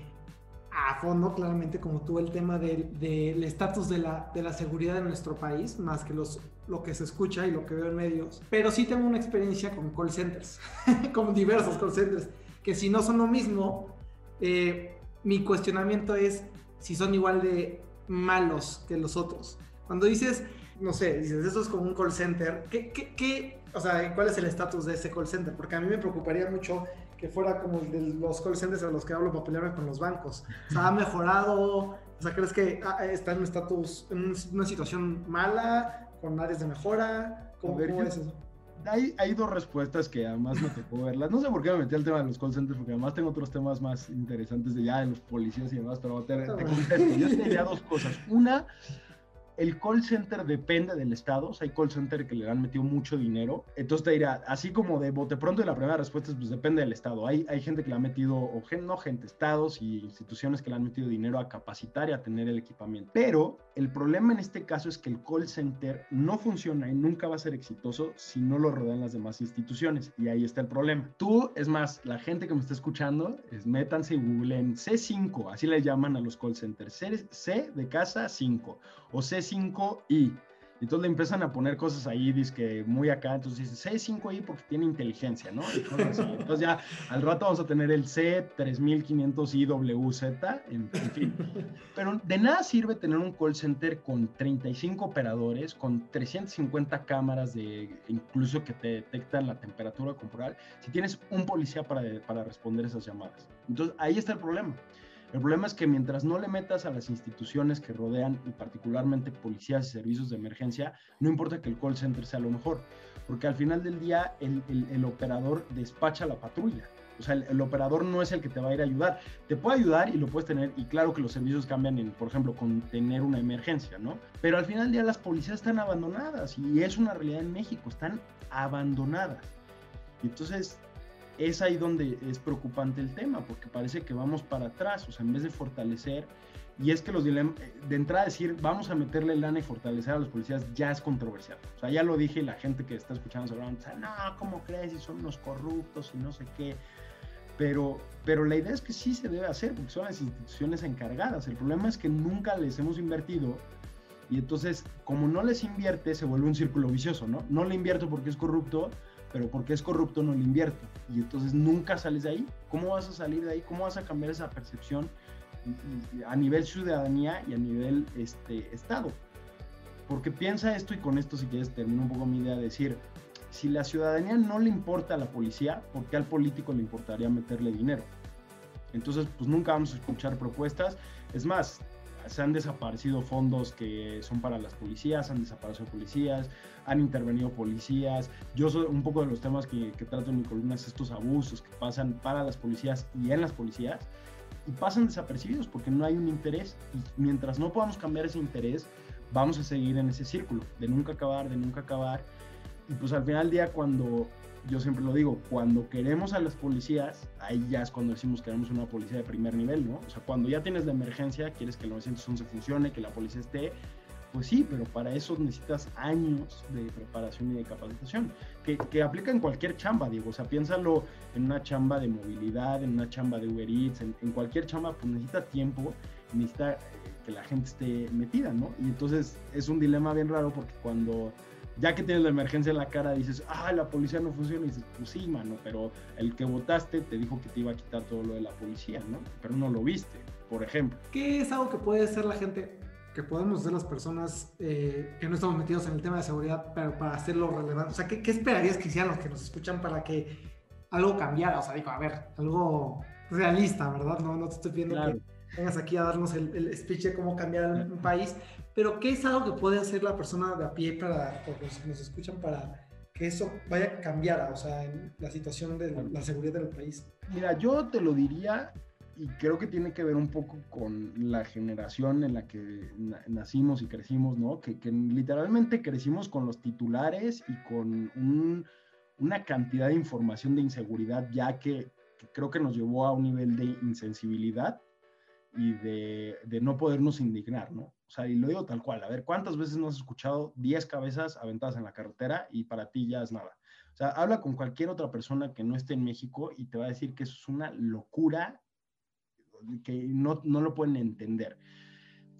a fondo, claramente, como tú, el tema del estatus de, la, de la seguridad de nuestro país, más que los, lo que se escucha y lo que veo en medios. Pero sí tengo una experiencia con call centers, (laughs) con diversos call centers, que si no son lo mismo, eh, mi cuestionamiento es si son igual de malos que los otros. Cuando dices, no sé, dices, eso es como un call center, ¿qué, qué, qué o sea, cuál es el estatus de ese call center? Porque a mí me preocuparía mucho que fuera como el de los call centers a los que hablo para pelearme con los bancos. O sea, ha mejorado, o sea, ¿crees que ah, está en un estatus, en una situación mala, con áreas de mejora? ¿Cómo, ver, es eso? Hay, hay, dos respuestas que además me tocó verlas. No sé por qué me metí al tema de los call centers, porque además tengo otros temas más interesantes de ya de los policías y demás, pero te, te contesto. Yo tenía dos cosas. Una, el call center depende del estado, o sea, hay call center que le han metido mucho dinero, entonces te dirá, así como de bote pronto y la primera respuesta es, pues depende del estado, hay, hay gente que le ha metido, o no gente, estados y instituciones que le han metido dinero a capacitar y a tener el equipamiento, pero el problema en este caso es que el call center no funciona y nunca va a ser exitoso si no lo rodean las demás instituciones, y ahí está el problema. Tú, es más, la gente que me está escuchando, es métanse y googleen C5, así le llaman a los call centers, C, C de casa 5, o C5 5i. Entonces le empiezan a poner cosas ahí, que muy acá, entonces dice C5i porque tiene inteligencia, ¿no? Entonces, ya al rato vamos a tener el C3500IWZ, en, en fin. Pero de nada sirve tener un call center con 35 operadores, con 350 cámaras de incluso que te detectan la temperatura corporal, si tienes un policía para, para responder esas llamadas. Entonces ahí está el problema. El problema es que mientras no le metas a las instituciones que rodean, y particularmente policías y servicios de emergencia, no importa que el call center sea lo mejor, porque al final del día el, el, operador despacha la patrulla. O sea, el, operador no es el que te va a ir a ayudar. Te puede ayudar y lo puedes tener, y claro que los servicios cambian en, por ejemplo, con tener una emergencia, ¿no? Pero al final del día las policías están abandonadas y es una realidad en México, están abandonadas. Y entonces es ahí donde es preocupante el tema, porque parece que vamos para atrás, o sea, en vez de fortalecer, y es que los dilemas, de entrada decir, vamos a meterle lana y fortalecer a los policías, ya es controversial. O sea, ya lo dije, la gente que está escuchando se va no, ¿cómo crees? Y son unos corruptos y no sé qué. Pero, pero la idea es que sí se debe hacer, porque son las instituciones encargadas. El problema es que nunca les hemos invertido y entonces, como no les invierte, se vuelve un círculo vicioso, ¿no? No le invierto porque es corrupto, pero porque es corrupto no le invierto. Y entonces nunca sales de ahí. ¿Cómo vas a salir de ahí? ¿Cómo vas a cambiar esa percepción a nivel ciudadanía y a nivel este, Estado? Porque piensa esto y con esto si quieres termino un poco mi idea de decir, si la ciudadanía no le importa a la policía, ¿por qué al político le importaría meterle dinero? Entonces, pues nunca vamos a escuchar propuestas. Es más, se han desaparecido fondos que son para las policías, han desaparecido policías, han intervenido policías. Yo soy un poco de los temas que, trato en mi columna es estos abusos que pasan para las policías y en las policías y pasan desapercibidos porque no hay un interés y mientras no podamos cambiar ese interés vamos a seguir en ese círculo de nunca acabar, de nunca acabar y pues al final del día cuando yo siempre lo digo, cuando queremos a las policías, ahí ya es cuando decimos que queremos una policía de primer nivel, ¿no? O sea, cuando ya tienes la emergencia, quieres que el 911 funcione, que la policía esté, pues sí, pero para eso necesitas años de preparación y de capacitación, que, que aplica en cualquier chamba, digo, o sea, piénsalo en una chamba de movilidad, en una chamba de Uber Eats, en, en cualquier chamba, pues necesita tiempo, necesita eh, que la gente esté metida, ¿no? Y entonces es un dilema bien raro porque cuando ya que tienes la emergencia en la cara, dices, ah, la policía no funciona, y dices, pues sí, mano, pero el que votaste te dijo que te iba a quitar todo lo de la policía, ¿no? Pero no lo viste, por ejemplo. ¿Qué es algo que puede hacer la gente, que podemos hacer las personas eh, que no estamos metidos en el tema de seguridad, pero para hacerlo relevante? O sea, ¿qué, esperarías que hicieran los que nos escuchan para que algo cambiara? O sea, digo, a ver, algo realista, ¿verdad? No, no te estoy pidiendo que vengas aquí a darnos el, el speech de cómo cambiar un país, pero ¿qué es algo que puede hacer la persona de a pie para, los que nos escuchan, para que eso vaya a cambiar, o sea, en la situación de la seguridad del país? Mira, yo te lo diría y creo que tiene que ver un poco con la generación en la que nacimos y crecimos, ¿no? Que, literalmente crecimos con los titulares y con una cantidad de información de inseguridad ya que, que, creo que nos llevó a un nivel de insensibilidad y de, de, no podernos indignar, ¿no? O sea, y lo digo tal cual, a ver, ¿cuántas veces no has escuchado 10 cabezas aventadas en la carretera y para ti ya es nada? O sea, habla con cualquier otra persona que no esté en México y te va a decir que eso es una locura que no, no lo pueden entender.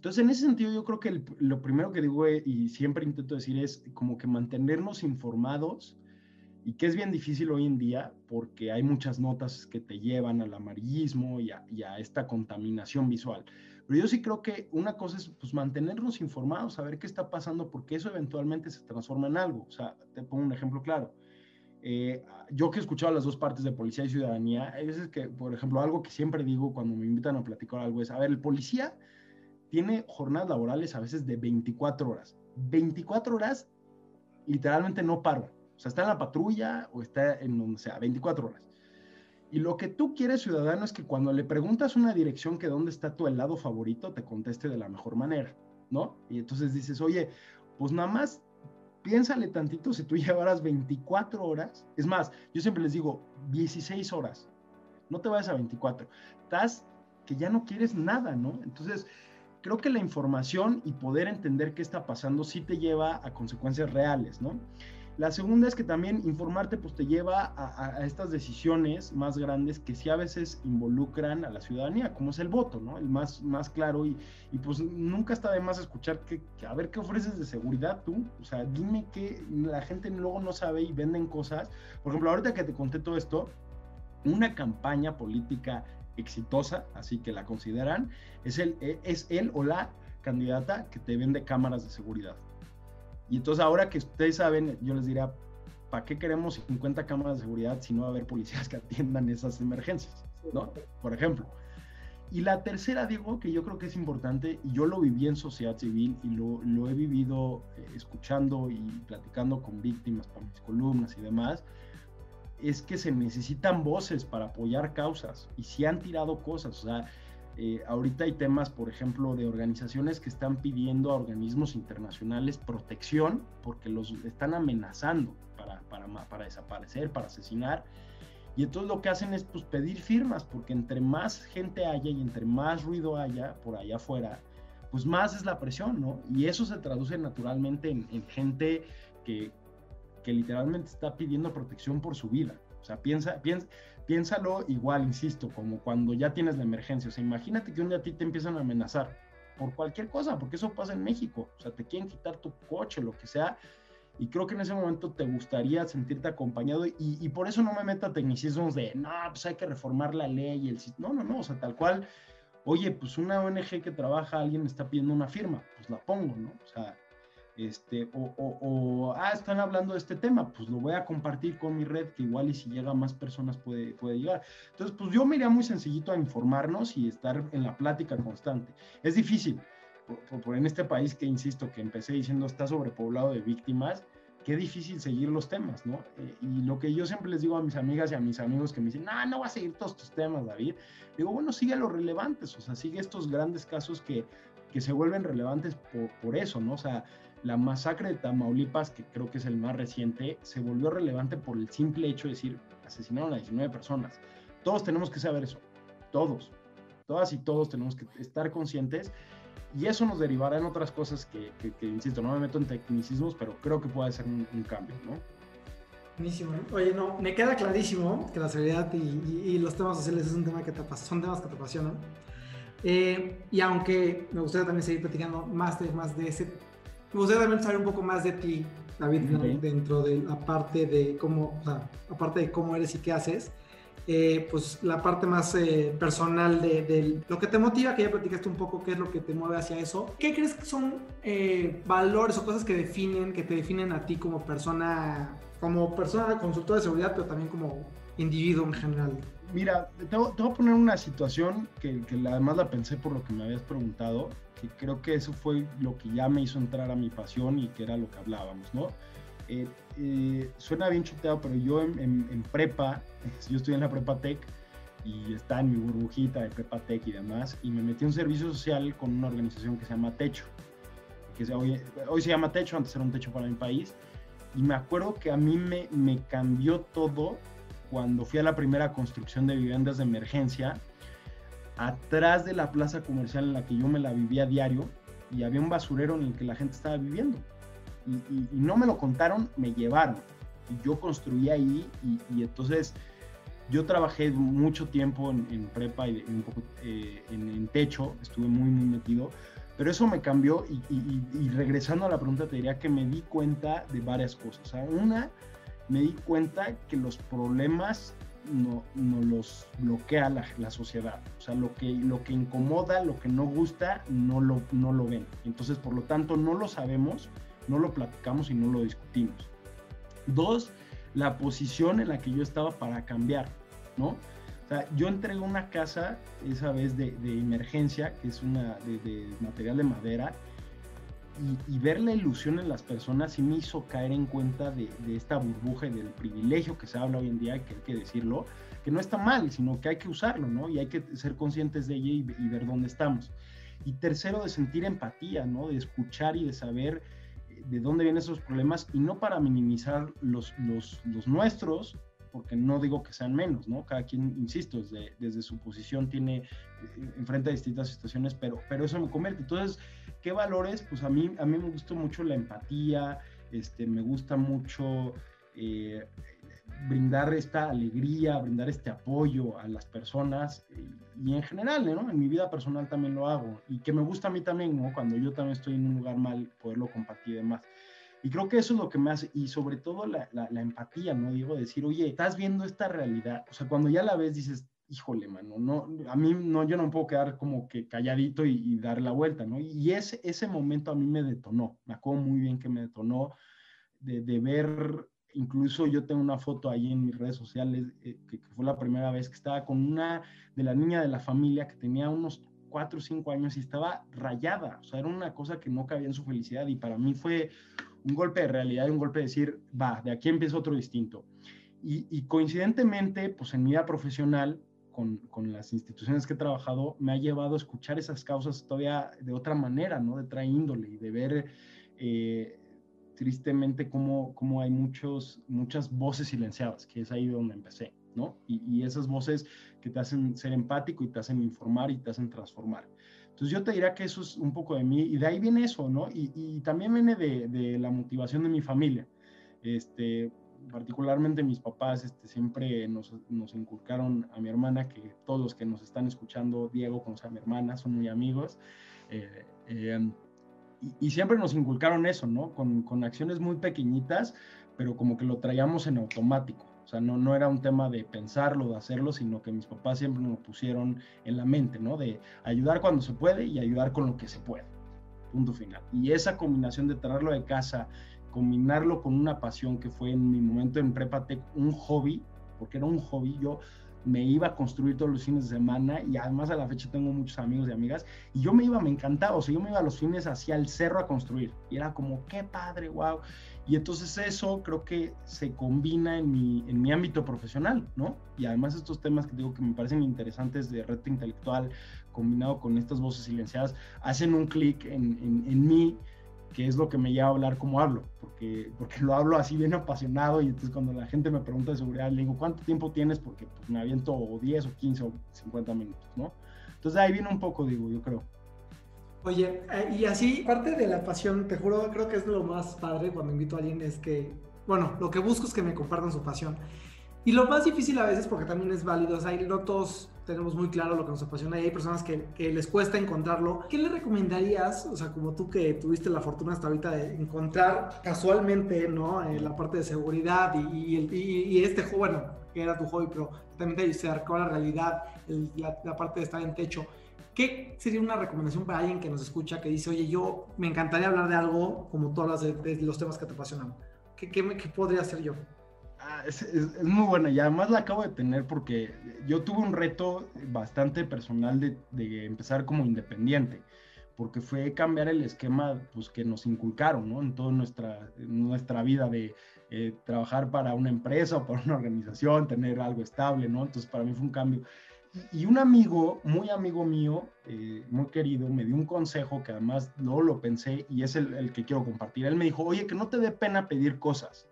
Entonces, en ese sentido, yo creo que lo primero que digo eh, y siempre intento decir es como que mantenernos informados y que es bien difícil hoy en día porque hay muchas notas que te llevan al amarillismo y a, esta contaminación visual. Pero yo sí creo que una cosa es pues, mantenernos informados, saber qué está pasando, porque eso eventualmente se transforma en algo. O sea, te pongo un ejemplo claro. Eh, yo que he escuchado las dos partes de policía y ciudadanía, hay veces que, por ejemplo, algo que siempre digo cuando me invitan a platicar algo es, a ver, el policía tiene jornadas laborales a veces de 24 horas. 24 horas, literalmente no paro o sea, está en la patrulla o está en donde sea, 24 horas. Y lo que tú quieres, ciudadano, es que cuando le preguntas una dirección que dónde está tu helado favorito, te conteste de la mejor manera, ¿no? Y entonces dices, oye, pues nada más piénsale tantito si tú (laughs) llevaras 24 horas. Es más, yo siempre les digo, 16 horas. No te vayas a 24. Estás que ya no quieres nada, ¿no? Entonces, creo que la información y poder entender qué está pasando sí te lleva a consecuencias reales, ¿no? La segunda es que también informarte pues te lleva a, estas decisiones más grandes que sí a veces involucran a la ciudadanía, como es el voto, ¿no? El más, más claro y, y pues nunca está de más escuchar que, a ver qué ofreces de seguridad tú, o sea, dime que la gente luego no sabe y venden cosas. Por ejemplo, ahorita que te conté todo esto, una campaña política exitosa, así que la consideran, es el, es él o la candidata que te vende cámaras de seguridad. Y entonces ahora que ustedes saben, yo les diría, ¿para qué queremos 50 cámaras de seguridad si no va a haber policías que atiendan esas emergencias? ¿no? Por ejemplo. Y la tercera, digo, que yo creo que es importante, y yo lo viví en sociedad civil y lo, lo he vivido eh, escuchando y platicando con víctimas para mis columnas y demás, es que se necesitan voces para apoyar causas y si han tirado cosas, o sea, eh, ahorita hay temas, por ejemplo, de organizaciones que están pidiendo a organismos internacionales protección porque los están amenazando para, para, para desaparecer, para asesinar. Y entonces lo que hacen es pues, pedir firmas, porque entre más gente haya y entre más ruido haya por allá afuera, pues más es la presión, ¿no? Y eso se traduce naturalmente en, en gente que, que literalmente está pidiendo protección por su vida. O sea, piensa, piensa, piénsalo igual, insisto, como cuando ya tienes la emergencia. O sea, imagínate que un día a ti te empiezan a amenazar por cualquier cosa, porque eso pasa en México. O sea, te quieren quitar tu coche, lo que sea. Y creo que en ese momento te gustaría sentirte acompañado. Y, y por eso no me meto a tecnicismos de, no, pues hay que reformar la ley. El, no, no, no. O sea, tal cual, oye, pues una ONG que trabaja, alguien está pidiendo una firma, pues la pongo, ¿no? O sea, este, o, o, ah, están hablando de este tema, pues lo voy a compartir con mi red, que igual y si llega a más personas puede, puede llegar. Entonces, pues yo me iría muy sencillito a informarnos y estar en la plática constante. Es difícil, por, por, en este país que, insisto, que empecé diciendo está sobrepoblado de víctimas, qué difícil seguir los temas, ¿no? Eh, y lo que yo siempre les digo a mis amigas y a mis amigos que me dicen, no, no voy a seguir todos tus temas, David. Digo, bueno, sigue los relevantes, o sea, sigue estos grandes casos que, que se vuelven relevantes por, por eso, ¿no? O sea, la masacre de Tamaulipas, que creo que es el más reciente, se volvió relevante por el simple hecho de decir, asesinaron a 19 personas. Todos tenemos que saber eso, todos, todas y todos tenemos que estar conscientes y eso nos derivará en otras cosas que, que, insisto, no me meto en tecnicismos, pero creo que puede ser un, cambio, ¿no? Buenísimo. Oye, no, me queda clarísimo que la seguridad y, y, y, los temas sociales es un tema que te, son temas que te apasionan. Eh, y aunque me gustaría también seguir platicando más de, más de ese me gustaría también saber un poco más de ti, David, okay. dentro de la parte de cómo, o sea, aparte de cómo eres y qué haces, eh, pues la parte más eh, personal de, de, lo que te motiva, que ya platicaste un poco qué es lo que te mueve hacia eso. ¿Qué crees que son eh, valores o cosas que definen, que te definen a ti como persona, como persona consultora de seguridad, pero también como individuo en general? Mira, te, voy a poner una situación que, que además la pensé por lo que me habías preguntado que creo que eso fue lo que ya me hizo entrar a mi pasión y que era lo que hablábamos, ¿no? Eh, eh, suena bien chuteado, pero yo en, en, en, prepa, (laughs) yo estoy en la prepa tech y está en mi burbujita de prepa tech y demás, y me metí en un servicio social con una organización que se llama Techo, que hoy, hoy, se llama Techo, antes era un techo para mi país, y me acuerdo que a mí me, me cambió todo cuando fui a la primera construcción de viviendas de emergencia atrás de la plaza comercial en la que yo me la vivía a diario y había un basurero en el que la gente estaba viviendo. Y, y, y no me lo contaron, me llevaron. Y yo construí ahí y, y entonces yo trabajé mucho tiempo en, en prepa y un poco eh, en, en, techo, estuve muy, muy metido, pero eso me cambió y, regresando a la pregunta te diría que me di cuenta de varias cosas. O sea, una, me di cuenta que los problemas no, no los bloquea la, la, sociedad. O sea, lo que, lo que incomoda, lo que no gusta, no lo, no lo ven. Entonces, por lo tanto, no lo sabemos, no lo platicamos y no lo discutimos. Dos, la posición en la que yo estaba para cambiar, ¿no? O sea, yo entregué una casa esa vez de, de emergencia, que es una de, de material de madera, y, ver la ilusión en las personas sí me hizo caer en cuenta de, esta burbuja y del privilegio que se habla hoy en día, que hay que decirlo, que no está mal, sino que hay que usarlo, ¿no? Y hay que ser conscientes de ella y, ver dónde estamos. Y tercero, de sentir empatía, ¿no? De escuchar y de saber eh, de dónde vienen esos problemas y no para minimizar los, los nuestros, porque no digo que sean menos, ¿no? Cada quien, insisto, desde, desde su posición tiene, eh, enfrenta distintas situaciones, pero, pero eso me convierte. Entonces, ¿qué valores? Pues a mí, a mí me gusta mucho la empatía, este, me gusta mucho eh, brindar esta alegría, brindar este apoyo a las personas y, y, en general, ¿no? En mi vida personal también lo hago y que me gusta a mí también, ¿no? Cuando yo también estoy en un lugar mal, poderlo compartir y demás. Y creo que eso es lo que hace, y sobre todo la, la, empatía, ¿no? Digo, decir, oye, estás viendo esta realidad, o sea, cuando ya la ves dices, híjole, mano, no, a mí no, yo no puedo quedar como que calladito y, dar la vuelta, ¿no? Y ese, ese momento a mí me detonó, me acuerdo muy bien que me detonó de, de ver incluso yo tengo una foto ahí en mis redes sociales, eh, que, fue la primera vez que estaba con una de la niña de la familia que tenía unos cuatro o cinco años y estaba rayada, o sea, era una cosa que no cabía en su felicidad y para mí fue un golpe de realidad y un golpe de decir, va, de aquí empieza otro distinto. Y, coincidentemente, pues en mi vida profesional, con, con, las instituciones que he trabajado, me ha llevado a escuchar esas causas todavía de otra manera, ¿no? De otra índole y de ver eh, tristemente cómo, cómo, hay muchos, muchas voces silenciadas, que es ahí donde empecé, ¿no? Y, y, esas voces que te hacen ser empático y te hacen informar y te hacen transformar. Entonces yo te diría que eso es un poco de mí y de ahí viene eso, ¿no? Y, también viene de, la motivación de mi familia. Este, particularmente mis papás este, siempre nos, inculcaron a mi hermana, que todos los que nos están escuchando, Diego conoce a mi hermana, son muy amigos, eh, eh, y, y, siempre nos inculcaron eso, ¿no? Con, con, acciones muy pequeñitas, pero como que lo traíamos en automático. O sea, no, no era un tema de pensarlo, de hacerlo, sino que mis papás siempre nos pusieron en la mente, ¿no? De ayudar cuando se puede y ayudar con lo que se puede. Punto final. Y esa combinación de traerlo de casa, combinarlo con una pasión que fue en mi momento en Prepatec un hobby, porque era un hobby, yo me iba a construir todos los fines de semana y además a la fecha tengo muchos amigos y amigas y yo me iba, me encantaba, o sea, yo me iba a los fines hacia el cerro a construir y era como, qué padre, wow. Y entonces eso creo que se combina en mi, en mi ámbito profesional, ¿no? Y además estos temas que digo que me parecen interesantes de reto intelectual combinado con estas voces silenciadas, hacen un clic en, en, en mí que es lo que me lleva a hablar como hablo, porque, porque lo hablo así bien apasionado y entonces cuando la gente me pregunta de seguridad, le digo, ¿cuánto tiempo tienes? Porque pues, me aviento 10 o 15 o 50 minutos, ¿no? Entonces ahí viene un poco, digo, yo creo. Oye, eh, y así, parte de la pasión, te juro, creo que es lo más padre cuando invito a alguien, es que, bueno, lo que busco es que me compartan su pasión. Y lo más difícil a veces, porque también es válido, o sea, no todos tenemos muy claro lo que nos apasiona y hay personas que, que, les cuesta encontrarlo. ¿Qué le recomendarías, o sea, como tú que tuviste la fortuna hasta ahorita de encontrar casualmente, ¿no? Eh, la parte de seguridad y, y, y, y este bueno, que era tu hobby, pero también te se acercó a la realidad, el, la, la, parte de estar en techo. ¿Qué sería una recomendación para alguien que nos escucha que dice, oye, yo me encantaría hablar de algo como tú hablas de, de los temas que te apasionan? ¿Qué, qué, qué podría hacer yo? Ah, es, es, es, muy buena y además la acabo de tener porque yo tuve un reto bastante personal de, de, empezar como independiente, porque fue cambiar el esquema pues, que nos inculcaron ¿no? en toda nuestra, nuestra vida de eh, trabajar para una empresa o para una organización, tener algo estable, ¿no? Entonces para mí fue un cambio. Y, y un amigo, muy amigo mío, eh, muy querido, me dio un consejo que además luego lo pensé y es el, el que quiero compartir. Él me dijo, oye, que no te dé pena pedir cosas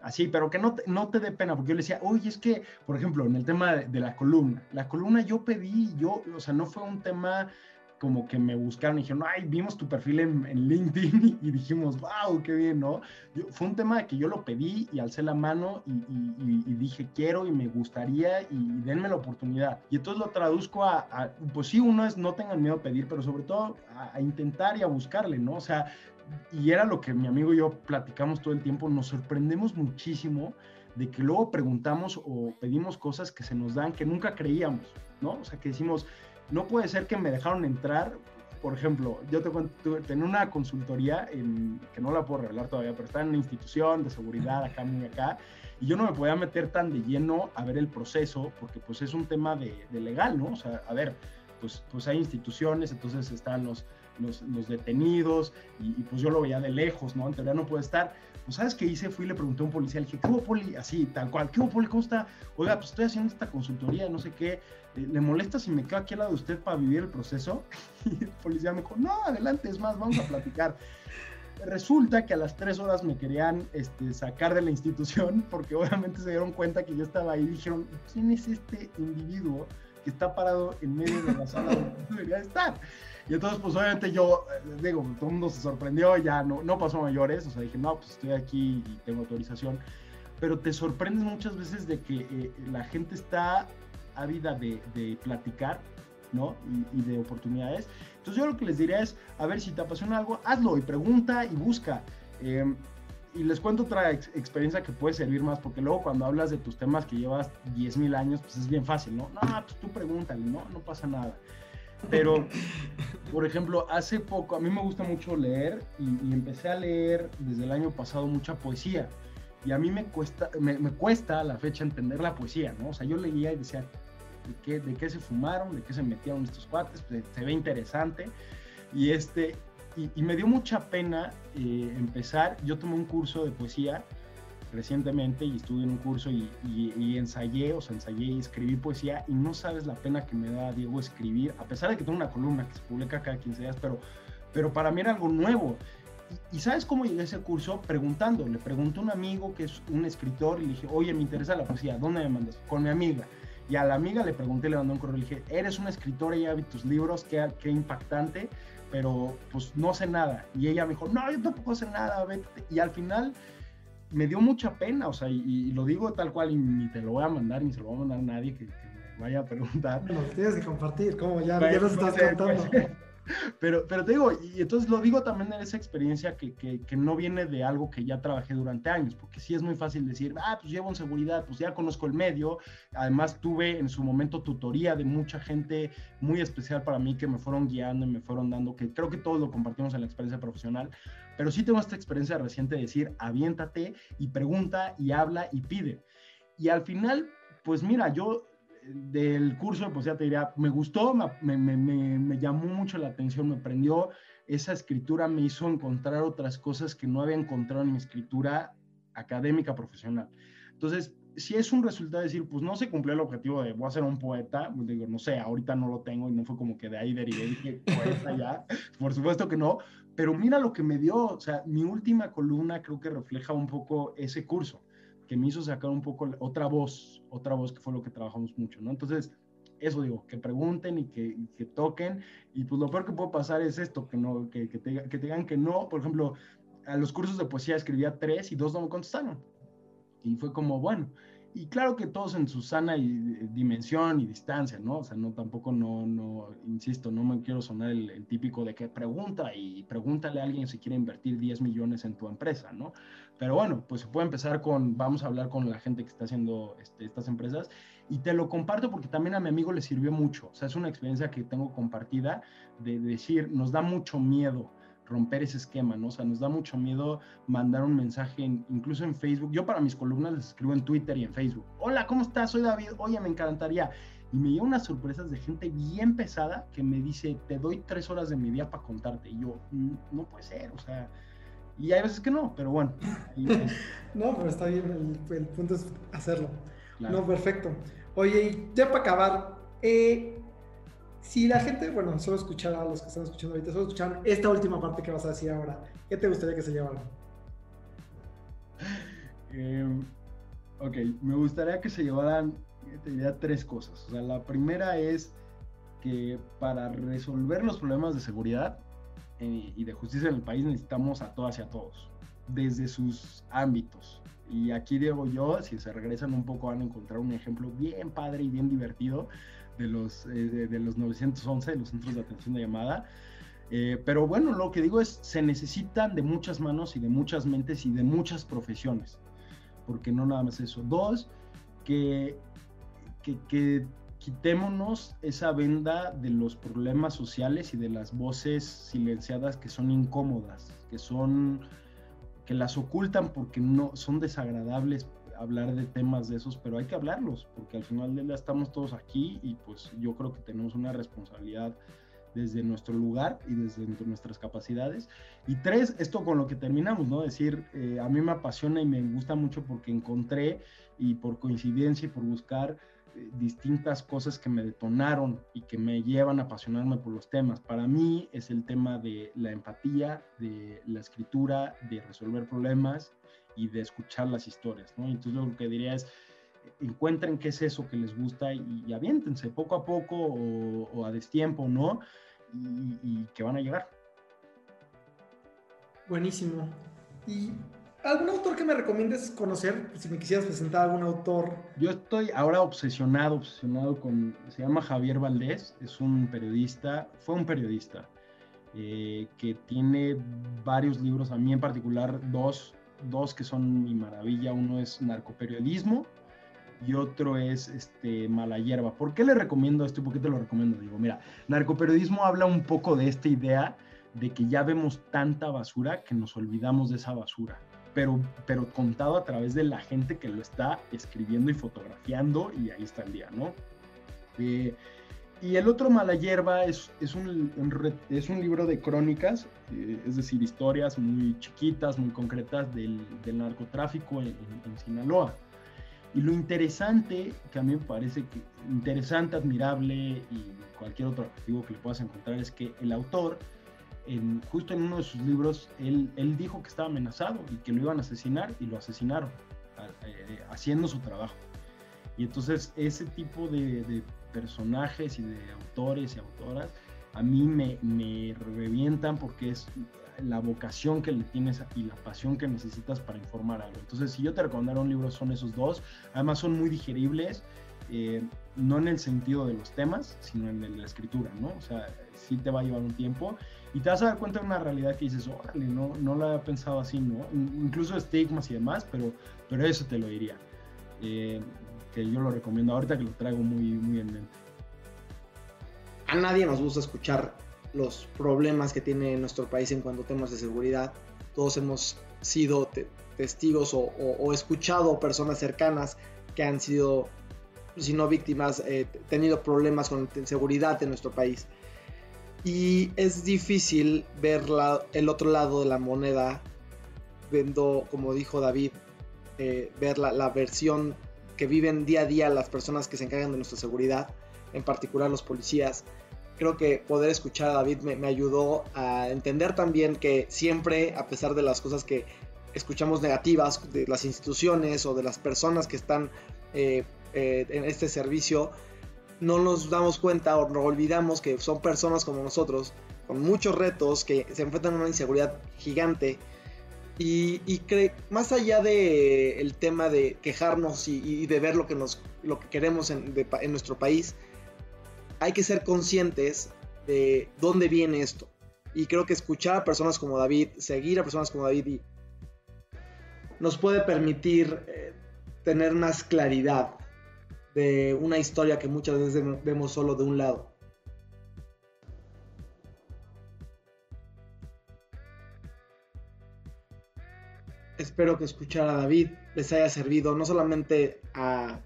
así, pero que no te, no te dé pena, porque yo le decía, oye, es que, por ejemplo, en el tema de, la columna, la columna yo pedí, yo, o sea, no fue un tema como que me buscaron y dijeron, ay, vimos tu perfil en, LinkedIn (laughs) y, dijimos, wow, qué bien, ¿no? Fue un tema que yo lo pedí y alcé la mano y, dije, quiero y me gustaría y, denme la oportunidad. Y entonces lo traduzco a, pues sí, uno es no tengan miedo a pedir, pero sobre todo a intentar y a buscarle, ¿no? O sea, y era lo que mi amigo y yo platicamos todo el tiempo, nos sorprendemos muchísimo de que luego preguntamos o pedimos cosas que se nos dan que nunca creíamos, ¿no? O sea, que decimos, no puede ser que me dejaron entrar, por ejemplo, yo te cuento, una consultoría en, que no la puedo revelar todavía, pero está en una institución de seguridad acá, muy acá, y yo no me podía meter tan de lleno a ver el proceso, porque pues es un tema de, de legal, ¿no? O sea, a ver, pues, pues hay instituciones, entonces están los los, los detenidos, y, y, pues yo lo veía de lejos, ¿no? En teoría no puede estar. Pues, ¿sabes qué hice? Fui y le pregunté a un policía, le dije, ¿qué hubo, poli? Así, tal cual, ¿qué hubo, poli? ¿Cómo está? Oiga, pues estoy haciendo esta consultoría, no sé qué, ¿le molesta si me quedo aquí al lado de usted para vivir el proceso? (laughs) Y el policía me dijo, no, adelante, es más, vamos a platicar. Resulta que a las tres horas me querían este, sacar de la institución porque obviamente se dieron cuenta que yo estaba ahí y dijeron, ¿quién es este individuo que está parado en medio de la sala donde debería estar? Y entonces, pues obviamente yo, eh, digo, todo el mundo se sorprendió, ya no, no pasó mayores, o sea, dije, no, pues estoy aquí y tengo autorización. Pero te sorprendes muchas veces de que eh, la gente está ávida de, platicar, ¿no? Y, de oportunidades. Entonces yo lo que les diría es, a ver, si te apasiona algo, hazlo y pregunta y busca. Eh, y les cuento otra ex experiencia que puede servir más, porque luego cuando hablas de tus temas que llevas 10.000 años, pues es bien fácil, ¿no? No, pues tú pregúntale, ¿no? No pasa nada. Pero, (laughs) por ejemplo, hace poco, a mí me gusta mucho leer y, y, empecé a leer desde el año pasado mucha poesía. Y a mí me cuesta, me, cuesta a la fecha entender la poesía, ¿no? O sea, yo leía y decía, ¿de qué, de qué se fumaron? ¿De qué se metieron estos cuates? Pues, se ve interesante. Y, este, y, me dio mucha pena eh, empezar. Yo tomé un curso de poesía recientemente y estuve en un curso y, y, ensayé, o sea, ensayé y escribí poesía y no sabes la pena que me da, Diego, escribir, a pesar de que tengo una columna que se publica cada 15 días, pero, pero para mí era algo nuevo. Y, sabes cómo llegué a ese curso? Preguntando. Le pregunté a un amigo que es un escritor y le dije, oye, me interesa la poesía, ¿dónde me mandas? Con mi amiga. Y a la amiga le pregunté, le mandé un correo, le dije, eres una escritora y ya vi tus libros, qué, qué impactante, pero pues no sé nada. Y ella me dijo, no, yo tampoco sé nada, vete. Y al final me dio mucha pena, o sea, y, lo digo tal cual, y ni te lo voy a mandar, ni se lo voy a mandar a nadie que, me vaya a preguntar. Tienes que compartir, como ya, ya nos estás contando. (laughs) Pero, pero te digo, y entonces lo digo también en esa experiencia que, que, que, no viene de algo que ya trabajé durante años, porque sí es muy fácil decir, ah, pues llevo en seguridad, pues ya conozco el medio, además tuve en su momento tutoría de mucha gente muy especial para mí que me fueron guiando y me fueron dando, que creo que todos lo compartimos en la experiencia profesional, pero sí tengo esta experiencia reciente de decir, aviéntate y pregunta y habla y pide. Y al final, pues mira, yo del curso, pues ya te diría, me gustó, me, llamó mucho la atención, me prendió. Esa escritura me hizo encontrar otras cosas que no había encontrado en mi escritura académica profesional. Entonces, si es un resultado de decir, pues no se cumplió el objetivo de voy a ser un poeta, pues digo, no sé, ahorita no lo tengo y no fue como que de ahí derivé dije, (laughs) poeta ya, por supuesto que no, pero mira lo que me dio, o sea, mi última columna creo que refleja un poco ese curso que me hizo sacar un poco otra voz, otra voz que fue lo que trabajamos mucho, ¿no? Entonces, eso digo, que pregunten y que, que toquen, y pues lo peor que puede pasar es esto, que, no, que, que, te, que te digan que no, por ejemplo, a los cursos de poesía escribía tres y dos no me contestaron, y fue como, bueno, y claro que todos en su sana dimensión y distancia, ¿no? O sea, no tampoco, no, no, insisto, no me quiero sonar el, típico de que pregunta y pregúntale a alguien si quiere invertir 10 millones en tu empresa, ¿no? Pero bueno, pues se puede empezar con, vamos a hablar con la gente que está haciendo este, estas empresas y te lo comparto porque también a mi amigo le sirvió mucho. O sea, es una experiencia que tengo compartida de decir, nos da mucho miedo romper ese esquema, ¿no? O sea, nos da mucho miedo mandar un mensaje, incluso en Facebook. Yo para mis columnas les escribo en Twitter y en Facebook. Hola, ¿cómo estás? Soy David. Oye, me encantaría. Y me llevan unas sorpresas de gente bien pesada que me dice, te doy tres horas de mi día para contarte. Y yo, mm, no puede ser, o sea, y hay veces que no, pero bueno. (laughs) no, pero está bien, el, punto es hacerlo. No, perfecto. Oye, ya para acabar, eh, si la gente, bueno, solo escuchara a los que están escuchando ahorita, solo escucharan esta última parte que vas a decir ahora, ¿qué te gustaría que se llevaran? Em, ok, me gustaría que se llevaran, te diría tres cosas. O sea, la primera es que para resolver los problemas de seguridad eh, y de justicia en el país necesitamos a todas y a todos, desde sus ámbitos. Y aquí digo yo, si se regresan un poco van a encontrar un ejemplo bien padre y bien divertido de los, eh, de, los 911, de los centros de atención de llamada. Eh, pero bueno, lo que digo es, se necesitan de muchas manos y de muchas mentes y de muchas profesiones, porque no nada más eso. Dos, que, que, que quitémonos esa venda de los problemas sociales y de las voces silenciadas que son incómodas, que son que las ocultan porque no son desagradables hablar de temas de esos, pero hay que hablarlos, porque al final del día estamos todos aquí y pues yo creo que tenemos una responsabilidad desde nuestro lugar y desde nuestras capacidades. Y tres, esto con lo que terminamos, ¿no? Decir, eh, a mí me apasiona y me gusta mucho porque encontré y por coincidencia y por buscar eh, distintas cosas que me detonaron y que me llevan a apasionarme por los temas. Para mí es el tema de la empatía, de la escritura, de resolver problemas y de escuchar las historias, ¿no? Entonces lo que diría es, encuentren qué es eso que les gusta y, aviéntense poco a poco o, a destiempo, ¿no? Y, y, que van a llegar. Buenísimo. ¿Y algún autor que me recomiendes conocer? Si me quisieras presentar algún autor. Yo estoy ahora obsesionado, obsesionado con, se llama Javier Valdés, es un periodista, fue un periodista. Eh, que tiene varios libros, a mí en particular dos dos que son mi maravilla. Uno es narcoperiodismo y otro es este, Mala Hierba. ¿Por qué le recomiendo esto por qué te lo recomiendo? Digo, mira, narcoperiodismo habla un poco de esta idea de que ya vemos tanta basura que nos olvidamos de esa basura. pero, pero contado a través de la gente que lo está escribiendo y fotografiando y ahí está el día, ¿no? Eh, y el otro Mala Hierba es, es, un, es un libro de crónicas, eh, es decir, historias muy chiquitas, muy concretas del, del narcotráfico en, en, Sinaloa. Y lo interesante, que a mí me parece que interesante, admirable y cualquier otro objetivo que le puedas encontrar es que el autor, en, justo en uno de sus libros, él, él, dijo que estaba amenazado y que lo iban a asesinar y lo asesinaron, eh, haciendo su trabajo. Y entonces ese tipo de, de personajes y de autores y autoras, a mí me, me revientan porque es la vocación que le tienes y la pasión que necesitas para informar algo. Entonces, si yo te recomendara un libro, son esos dos. Además, son muy digeribles, eh, no en el sentido de los temas, sino en la escritura, ¿no? O sea, sí te va a llevar un tiempo y te vas a dar cuenta de una realidad que dices, órale, no, no la había pensado así, ¿no? Incluso estigmas y demás, pero, pero eso te lo diría. Eh, que yo lo recomiendo ahorita que lo traigo muy, muy en mente. A nadie nos gusta escuchar los problemas que tiene nuestro país en cuanto a temas de seguridad. Todos hemos sido te testigos o, o, o, escuchado personas cercanas que han sido, si no víctimas, eh, tenido problemas con seguridad en nuestro país. Y es difícil ver la, el otro lado de la moneda, viendo, como dijo David, eh, ver la, la versión que viven día a día las personas que se encargan de nuestra seguridad, en particular los policías. Creo que poder escuchar a David me, me ayudó a entender también que siempre, a pesar de las cosas que escuchamos negativas de las instituciones o de las personas que están eh, eh, en este servicio, no nos damos cuenta o no olvidamos que son personas como nosotros, con muchos retos, que se enfrentan a una inseguridad gigante y, y más allá el tema de quejarnos y, de ver lo que, nos, lo que queremos en, de, nuestro país, hay que ser conscientes de dónde viene esto. Y creo que escuchar a personas como David, seguir a personas como David, nos puede permitir eh, tener más claridad de una historia que muchas veces vemos solo de un lado. Espero que escuchar a David les haya servido no solamente a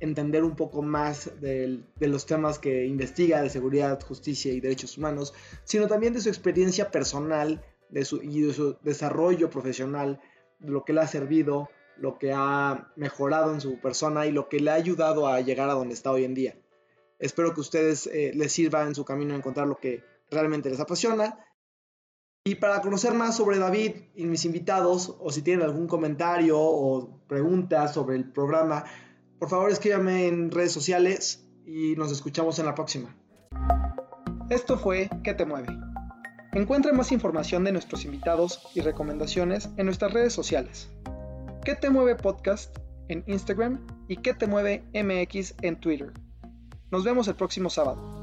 entender un poco más de, los temas que investiga de seguridad, justicia y derechos humanos, sino también de su experiencia personal de su, y de su desarrollo profesional, de lo que le ha servido, lo que ha mejorado en su persona y lo que le ha ayudado a llegar a donde está hoy en día. Espero que ustedes eh, les sirva en su camino a encontrar lo que realmente les apasiona y para conocer más sobre David y mis invitados, o si tienen algún comentario o preguntas sobre el programa, por favor escríbame en redes sociales y nos escuchamos en la próxima. Esto fue ¿Qué te mueve? Encuentra más información de nuestros invitados y recomendaciones en nuestras redes sociales. ¿Qué te mueve podcast en Instagram y ¿Qué te mueve MX en Twitter? Nos vemos el próximo sábado.